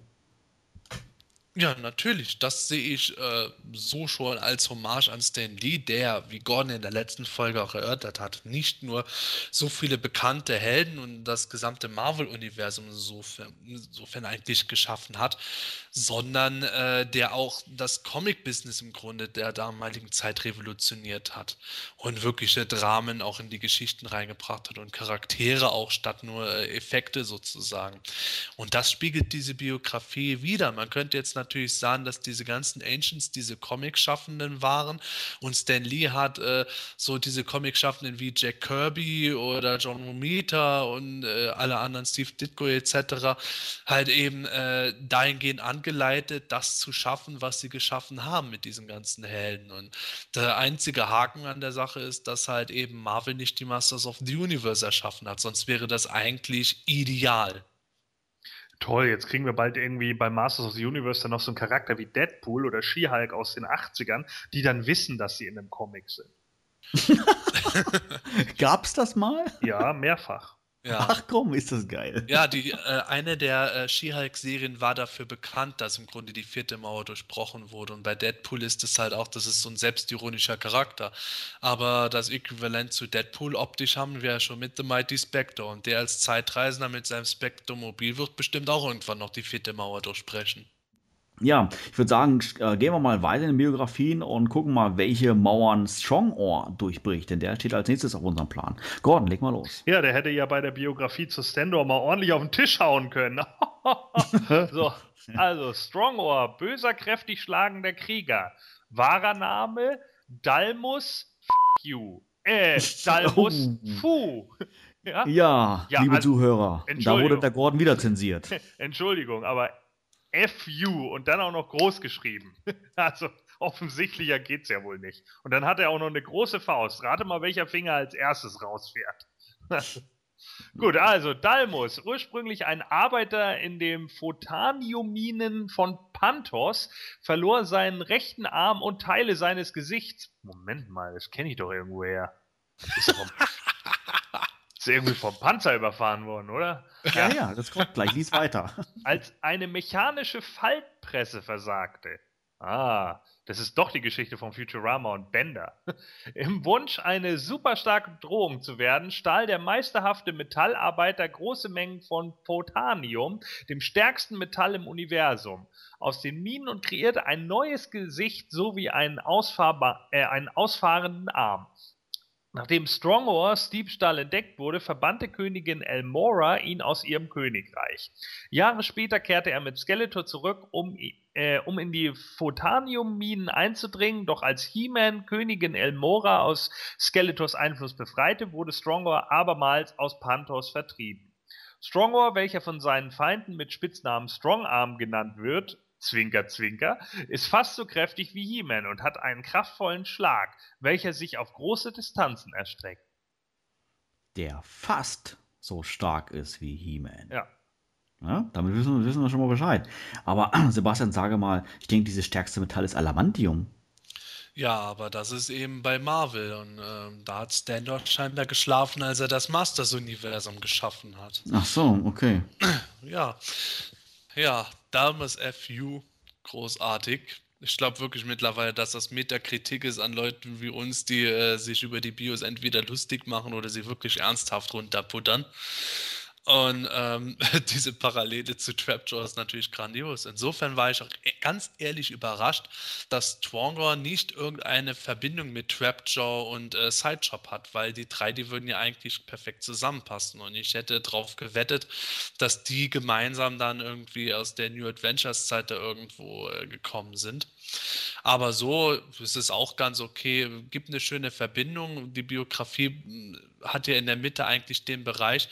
Ja, natürlich. Das sehe ich äh, so schon als Hommage an Stan Lee, der, wie Gordon in der letzten Folge auch erörtert hat, nicht nur so viele bekannte Helden und das gesamte Marvel-Universum insofern, eigentlich geschaffen hat, sondern äh, der auch das Comic-Business im Grunde der damaligen Zeit revolutioniert hat und wirkliche Dramen auch in die Geschichten reingebracht hat und Charaktere auch statt nur äh, Effekte sozusagen. Und das spiegelt diese Biografie wieder. Man könnte jetzt natürlich sagen, dass diese ganzen Ancients diese Comic-Schaffenden waren und Stan Lee hat äh, so diese Comic-Schaffenden wie Jack Kirby oder John Romita und äh, alle anderen, Steve Ditko etc. halt eben äh, dahingehend an angeleitet, das zu schaffen, was sie geschaffen haben mit diesen ganzen Helden. Und der einzige Haken an der Sache ist, dass halt eben Marvel nicht die Masters of the Universe erschaffen hat. Sonst wäre das eigentlich ideal. Toll, jetzt kriegen wir bald irgendwie bei Masters of the Universe dann noch so einen Charakter wie Deadpool oder She-Hulk aus den 80ern, die dann wissen, dass sie in einem Comic sind. Gab's das mal? Ja, mehrfach. Ja. Ach komm, ist das geil. Ja, die, äh, eine der äh, She-Hulk-Serien war dafür bekannt, dass im Grunde die vierte Mauer durchbrochen wurde. Und bei Deadpool ist es halt auch, das ist so ein selbstironischer Charakter. Aber das Äquivalent zu Deadpool optisch haben wir ja schon mit The Mighty Spectre. Und der als Zeitreisender mit seinem Spectre-Mobil wird bestimmt auch irgendwann noch die vierte Mauer durchbrechen. Ja, ich würde sagen, äh, gehen wir mal weiter in den Biografien und gucken mal, welche Mauern Strongohr durchbricht, denn der steht als nächstes auf unserem Plan. Gordon, leg mal los. Ja, der hätte ja bei der Biografie zu Stendor mal ordentlich auf den Tisch hauen können. so, also Strongohr, böser, kräftig schlagender Krieger. Wahrer Name Dalmus F you. Äh, Dalmus Oh. Fu. Ja? Ja, Ja, liebe also, Zuhörer, da wurde der Gordon wieder zensiert. Entschuldigung, aber FU und dann auch noch groß geschrieben. Also offensichtlicher geht's ja wohl nicht. Und dann hat er auch noch eine große Faust. Rate mal, welcher Finger als erstes rausfährt. Gut, also Dalmus, ursprünglich ein Arbeiter in dem Photaniuminen von Panthos, verlor seinen rechten Arm und Teile seines Gesichts. Moment mal, das kenne ich doch irgendwoher. Ist, vom, ist irgendwie vom Panzer überfahren worden, oder? Ja, ja, das kommt gleich, lies weiter. als eine mechanische Faltpresse versagte. Ah, das ist doch die Geschichte von Futurama und Bender. Im Wunsch, eine superstarke Drohung zu werden, stahl der meisterhafte Metallarbeiter große Mengen von Photanium, dem stärksten Metall im Universum, aus den Minen und kreierte ein neues Gesicht sowie einen, ausfahrbar, äh, einen ausfahrenden Arm. Nachdem Strongors Diebstahl entdeckt wurde, verbannte Königin Elmora ihn aus ihrem Königreich. Jahre später kehrte er mit Skeletor zurück, um, äh, um in die Photanium-Minen einzudringen, doch als He-Man Königin Elmora aus Skeletors Einfluss befreite, wurde Strongor abermals aus Panthos vertrieben. Strongor, welcher von seinen Feinden mit Spitznamen Strongarm genannt wird, Zwinker, Zwinker, ist fast so kräftig wie He-Man und hat einen kraftvollen Schlag, welcher sich auf große Distanzen erstreckt. Der fast so stark ist wie He-Man. Ja. Ja, damit wissen, wissen wir schon mal Bescheid. Aber Sebastian, sage mal, ich denke, dieses stärkste Metall ist Alamantium. Ja, aber das ist eben bei Marvel und ähm, da hat Stan dort scheinbar geschlafen, als er das Masters-Universum geschaffen hat. Ach so, okay. Ja, ja, Dalmas FU, großartig. Ich glaube wirklich mittlerweile, dass das Metakritik ist an Leuten wie uns, die äh, sich über die Bios entweder lustig machen oder sie wirklich ernsthaft runterputtern. Und ähm, diese Parallele zu Trapjaw ist natürlich grandios. Insofern war ich auch e- ganz ehrlich überrascht, dass Twongor nicht irgendeine Verbindung mit Trapjaw und äh, Sideshop hat, weil die drei, die würden ja eigentlich perfekt zusammenpassen. Und ich hätte darauf gewettet, dass die gemeinsam dann irgendwie aus der New Adventures Zeit da irgendwo äh, gekommen sind. Aber so ist es auch ganz okay. Gibt eine schöne Verbindung. Die Biografie mh, hat ja in der Mitte eigentlich den Bereich,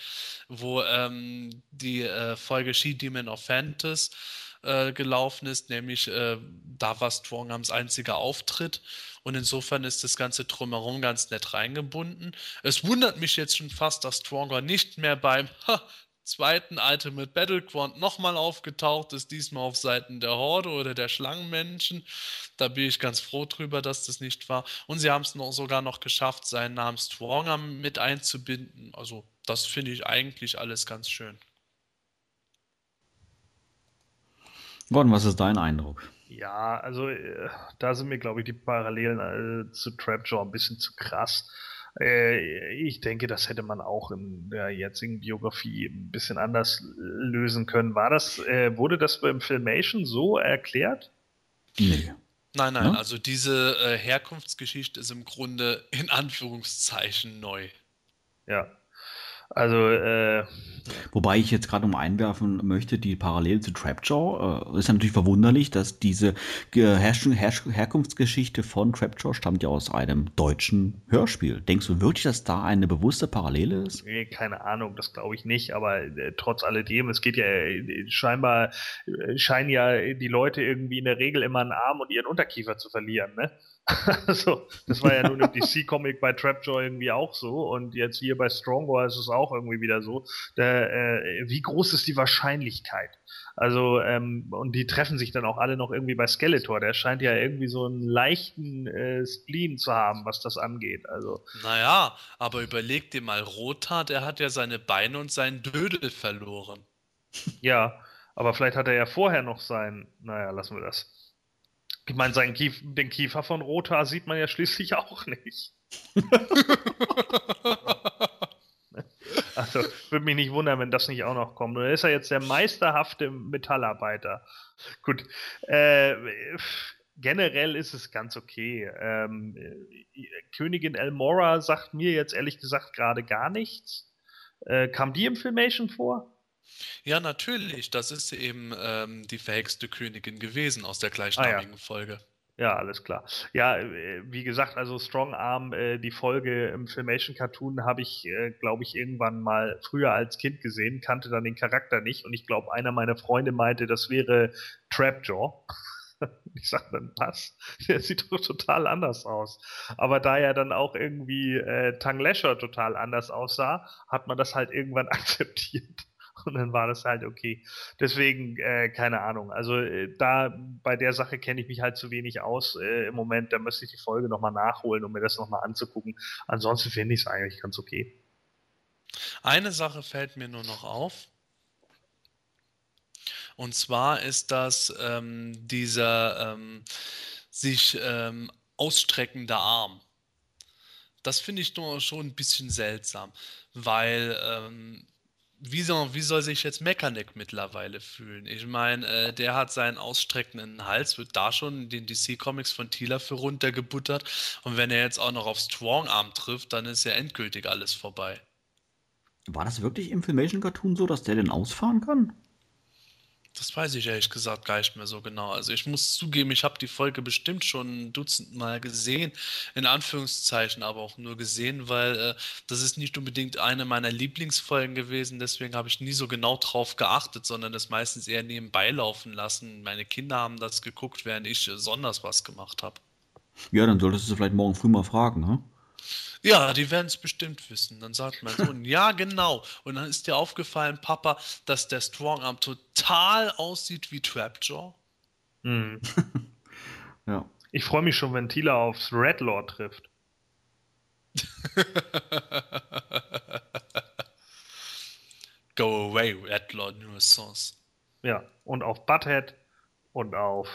wo ähm, die äh, Folge She-Demon of Fantas äh, gelaufen ist, nämlich äh, da war Stronghams einziger Auftritt. Und insofern ist das Ganze drumherum ganz nett reingebunden. Es wundert mich jetzt schon fast, dass Stronger nicht mehr beim ha, zweiten Ultimate Battleground nochmal aufgetaucht ist, diesmal auf Seiten der Horde oder der Schlangenmenschen. Da bin ich ganz froh drüber, dass das nicht war. Und sie haben es noch, sogar noch geschafft, seinen Namen Stronger mit einzubinden. Also das finde ich eigentlich alles ganz schön. Gordon, was ist dein Eindruck? Ja, also äh, da sind mir, glaube ich, die Parallelen äh, zu Trapjaw ein bisschen zu krass. Äh, ich denke, das hätte man auch in der jetzigen Biografie ein bisschen anders lösen können. War das, äh, wurde das beim Filmation so erklärt? Nee. Nein, nein, Ja? also diese äh, Herkunftsgeschichte ist im Grunde in Anführungszeichen neu. Ja. Also, äh, Wobei ich jetzt gerade um einwerfen möchte, die Parallele zu Trapjaw, äh, ist ja natürlich verwunderlich, dass diese Ge- Herrsch Herrsch Herkunftsgeschichte von Trapjaw stammt ja aus einem deutschen Hörspiel. Denkst du wirklich, dass da eine bewusste Parallele ist? Nee, keine Ahnung, das glaube ich nicht, aber äh, trotz alledem, es geht ja äh, scheinbar, äh, scheinen ja die Leute irgendwie in der Regel immer einen Arm und ihren Unterkiefer zu verlieren, ne? also, das war ja nun im DC-Comic bei Trapjaw irgendwie auch so und jetzt hier bei Strongbow ist es auch irgendwie wieder so. Da, äh, wie groß ist die Wahrscheinlichkeit? Also, ähm, und die treffen sich dann auch alle noch irgendwie bei Skeletor. Der scheint ja irgendwie so einen leichten äh, Spleen zu haben, was das angeht. Also, Naja, aber überleg dir mal, Rotar, der hat ja seine Beine und seinen Dödel verloren. Ja, aber vielleicht hat er ja vorher noch sein. Naja, lassen wir das. Ich meine, seinen Kief den Kiefer von Rotar sieht man ja schließlich auch nicht. also, würde mich nicht wundern, wenn das nicht auch noch kommt. Und er ist ja jetzt der meisterhafte Metallarbeiter. Gut. Äh, generell ist es ganz okay. Ähm, äh, Königin Elmora sagt mir jetzt ehrlich gesagt gerade gar nichts. Äh, kam die im Filmation vor? Ja, natürlich, das ist eben ähm, die verhexte Königin gewesen aus der Ah, gleichnamigen Folge. Ja, alles klar. Ja, äh, wie gesagt, also Strong Arm, äh, die Folge im Filmation Cartoon habe ich, äh, glaube ich, irgendwann mal früher als Kind gesehen, kannte dann den Charakter nicht und ich glaube, einer meiner Freunde meinte, das wäre Trapjaw. Ich sag dann, was? Der sieht doch total anders aus. Aber da ja dann auch irgendwie äh, Tang Lasher total anders aussah, hat man das halt irgendwann akzeptiert. Und dann war das halt okay. Deswegen, äh, keine Ahnung. Also äh, da bei der Sache kenne ich mich halt zu wenig aus äh, im Moment. Da müsste ich die Folge nochmal nachholen, um mir das nochmal anzugucken. Ansonsten finde ich es eigentlich ganz okay. Eine Sache fällt mir nur noch auf. Und zwar ist das ähm, dieser ähm, sich ähm, ausstreckende Arm. Das finde ich nur schon ein bisschen seltsam, weil ähm, wie soll, wie soll sich jetzt Mechaneck mittlerweile fühlen? Ich meine, äh, der hat seinen ausstreckenden Hals, wird da schon in den DC-Comics von Tila für runtergebuttert. Und wenn er jetzt auch noch auf Strongarm trifft, dann ist ja endgültig alles vorbei. War das wirklich im Filmation Cartoon so, dass der denn ausfahren kann? Das weiß ich ehrlich gesagt gar nicht mehr so genau. Also ich muss zugeben, ich habe die Folge bestimmt schon ein Dutzend Mal gesehen, in Anführungszeichen, aber auch nur gesehen, weil äh, das ist nicht unbedingt eine meiner Lieblingsfolgen gewesen. Deswegen habe ich nie so genau drauf geachtet, sondern das meistens eher nebenbei laufen lassen. Meine Kinder haben das geguckt, während ich äh, was gemacht habe. Ja, dann solltest du vielleicht morgen früh mal fragen, ne? Ja, die werden es bestimmt wissen. Dann sagt mein Sohn, ja, genau. Und dann ist dir aufgefallen, Papa, dass der Strongarm total aussieht wie Trapjaw. Hm. Ja. Ich freue mich schon, wenn Tila aufs Redlaw trifft. Go away, Redlaw Nuisance. Ja, und auf Butthead und auf,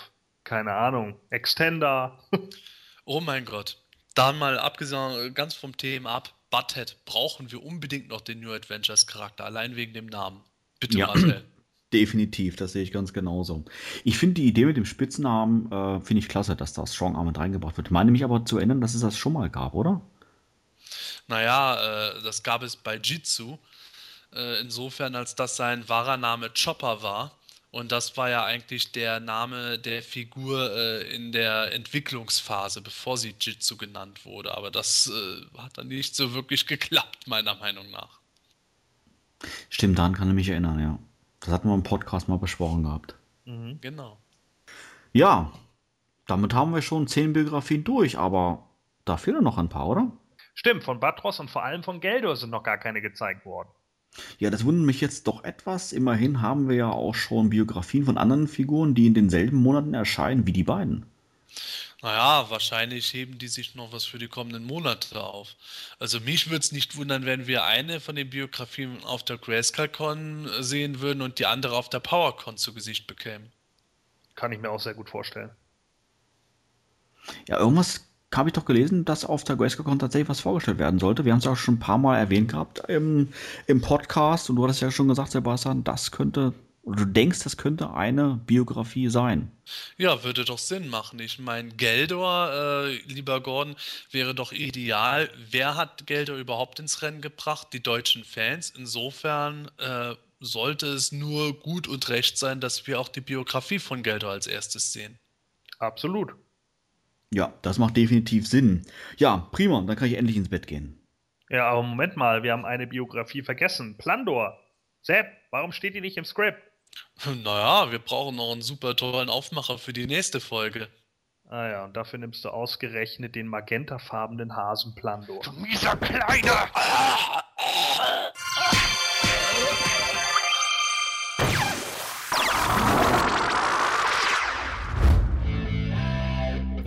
keine Ahnung, Extender. Oh mein Gott. Dann mal abgesehen, äh, ganz vom Thema ab, Butthead, brauchen wir unbedingt noch den New Adventures Charakter, allein wegen dem Namen. Bitte, Ja. Marcel. Definitiv, das sehe ich ganz genauso. Ich finde die Idee mit dem Spitznamen, äh, finde ich klasse, dass da Strong Arm mit reingebracht wird. Ich meine mich aber zu erinnern, dass es das schon mal gab, oder? Naja, äh, das gab es bei Jitsu, äh, insofern, als das sein wahrer Name Chopper war. Und das war ja eigentlich der Name der Figur äh, in der Entwicklungsphase, bevor sie Jitsu genannt wurde. Aber das äh, hat dann nicht so wirklich geklappt, meiner Meinung nach. Stimmt, daran kann ich mich erinnern, ja. Das hatten wir im Podcast mal besprochen gehabt. Genau. Ja, damit haben wir schon zehn Biografien durch, aber da fehlen noch ein paar, oder? Stimmt, von Batros und vor allem von Geldor sind noch gar keine gezeigt worden. Ja, das wundert mich jetzt doch etwas. Immerhin haben wir ja auch schon Biografien von anderen Figuren, die in denselben Monaten erscheinen wie die beiden. Naja, wahrscheinlich heben die sich noch was für die kommenden Monate auf. Also mich würde es nicht wundern, wenn wir eine von den Biografien auf der Grayscale-Con sehen würden und die andere auf der PowerCon zu Gesicht bekämen. kann ich mir auch sehr gut vorstellen. Ja, irgendwas habe ich doch gelesen, dass auf der GraceCon tatsächlich was vorgestellt werden sollte. Wir haben es auch schon ein paar Mal erwähnt gehabt im, im Podcast und du hattest ja schon gesagt, Sebastian, das könnte, oder du denkst, das könnte eine Biografie sein. Ja, würde doch Sinn machen. Ich meine, Geldor, äh, lieber Gordon, wäre doch ideal. Wer hat Geldor überhaupt ins Rennen gebracht? Die deutschen Fans. Insofern äh, sollte es nur gut und recht sein, dass wir auch die Biografie von Geldor als erstes sehen. Absolut. Ja, das macht definitiv Sinn. Ja, prima, dann kann ich endlich ins Bett gehen. Ja, aber Moment mal, wir haben eine Biografie vergessen. Plandor. Sepp, warum steht die nicht im Skript? Naja, wir brauchen noch einen super tollen Aufmacher für die nächste Folge. Ah ja, und dafür nimmst du ausgerechnet den magentafarbenen Hasen Plandor. Du mieser Kleiner!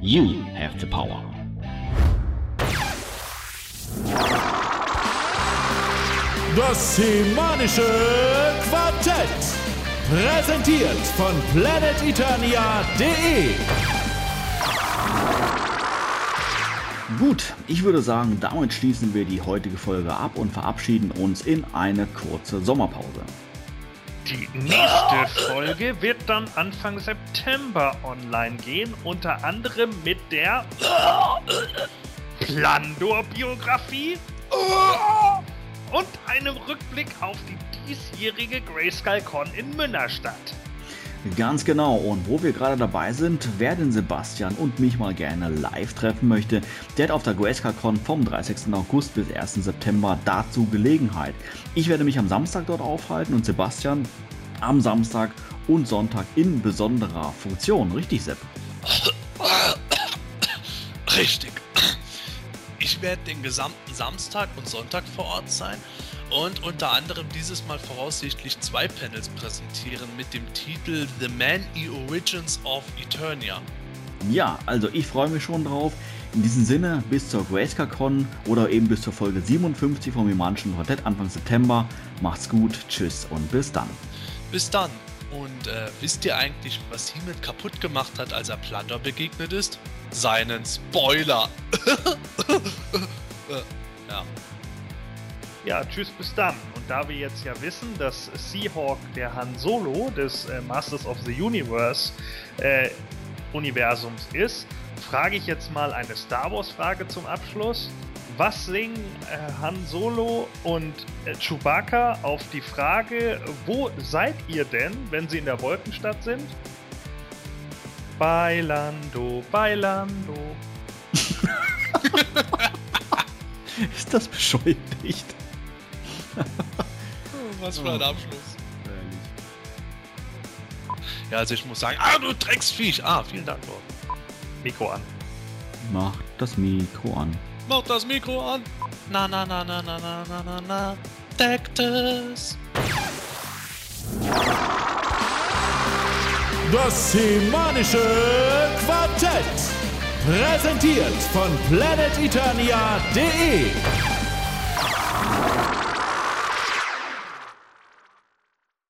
You have the power. Das Semanische Quartett. Präsentiert von planeteternia.de. Gut, ich würde sagen, damit schließen wir die heutige Folge ab und verabschieden uns in eine kurze Sommerpause. Die nächste Folge wird dann Anfang September online gehen, unter anderem mit der Plandor-Biografie und einem Rückblick auf die diesjährige Grayskull-Con in Münnerstadt. Ganz genau, und wo wir gerade dabei sind, wer den Sebastian und mich mal gerne live treffen möchte, der hat auf der GrayskullCon vom 30. August bis 1. September dazu Gelegenheit. Ich werde mich am Samstag dort aufhalten und Sebastian am Samstag und Sonntag in besonderer Funktion. Richtig, Sepp? Richtig. Ich werde den gesamten Samstag und Sonntag vor Ort sein und unter anderem dieses Mal voraussichtlich zwei Panels präsentieren mit dem Titel The Man E Origins of Eternia. Ja, also ich freue mich schon drauf. In diesem Sinne, bis zur GrayscaleCon oder eben bis zur Folge 57 vom Imanischen Quartett Anfang September. Macht's gut, tschüss und bis dann. Bis dann. Und äh, wisst ihr eigentlich, was Hemit kaputt gemacht hat, als er Plunder begegnet ist? Seinen Spoiler. Äh, ja. Ja, tschüss, bis dann. Und da wir jetzt ja wissen, dass Seahawk der Han Solo des äh, Masters of the Universe äh, Universums ist, frage ich jetzt mal eine Star Wars Frage zum Abschluss. Was singen äh, Han Solo und äh, Chewbacca auf die Frage, wo seid ihr denn, wenn sie in der Wolkenstadt sind? Bailando, bailando. Ist das bescheuert nicht? Was für ein Abschluss. Ja, also ich muss sagen, ah, du Drecksviech. Ah, vielen Dank, Lord. Mikro an. Mach das Mikro an. Mach das Mikro an. Na, na, na, na, na, na, na, na, na. Deckt es. Das Semanische Quartett. Präsentiert von planeteternia.de.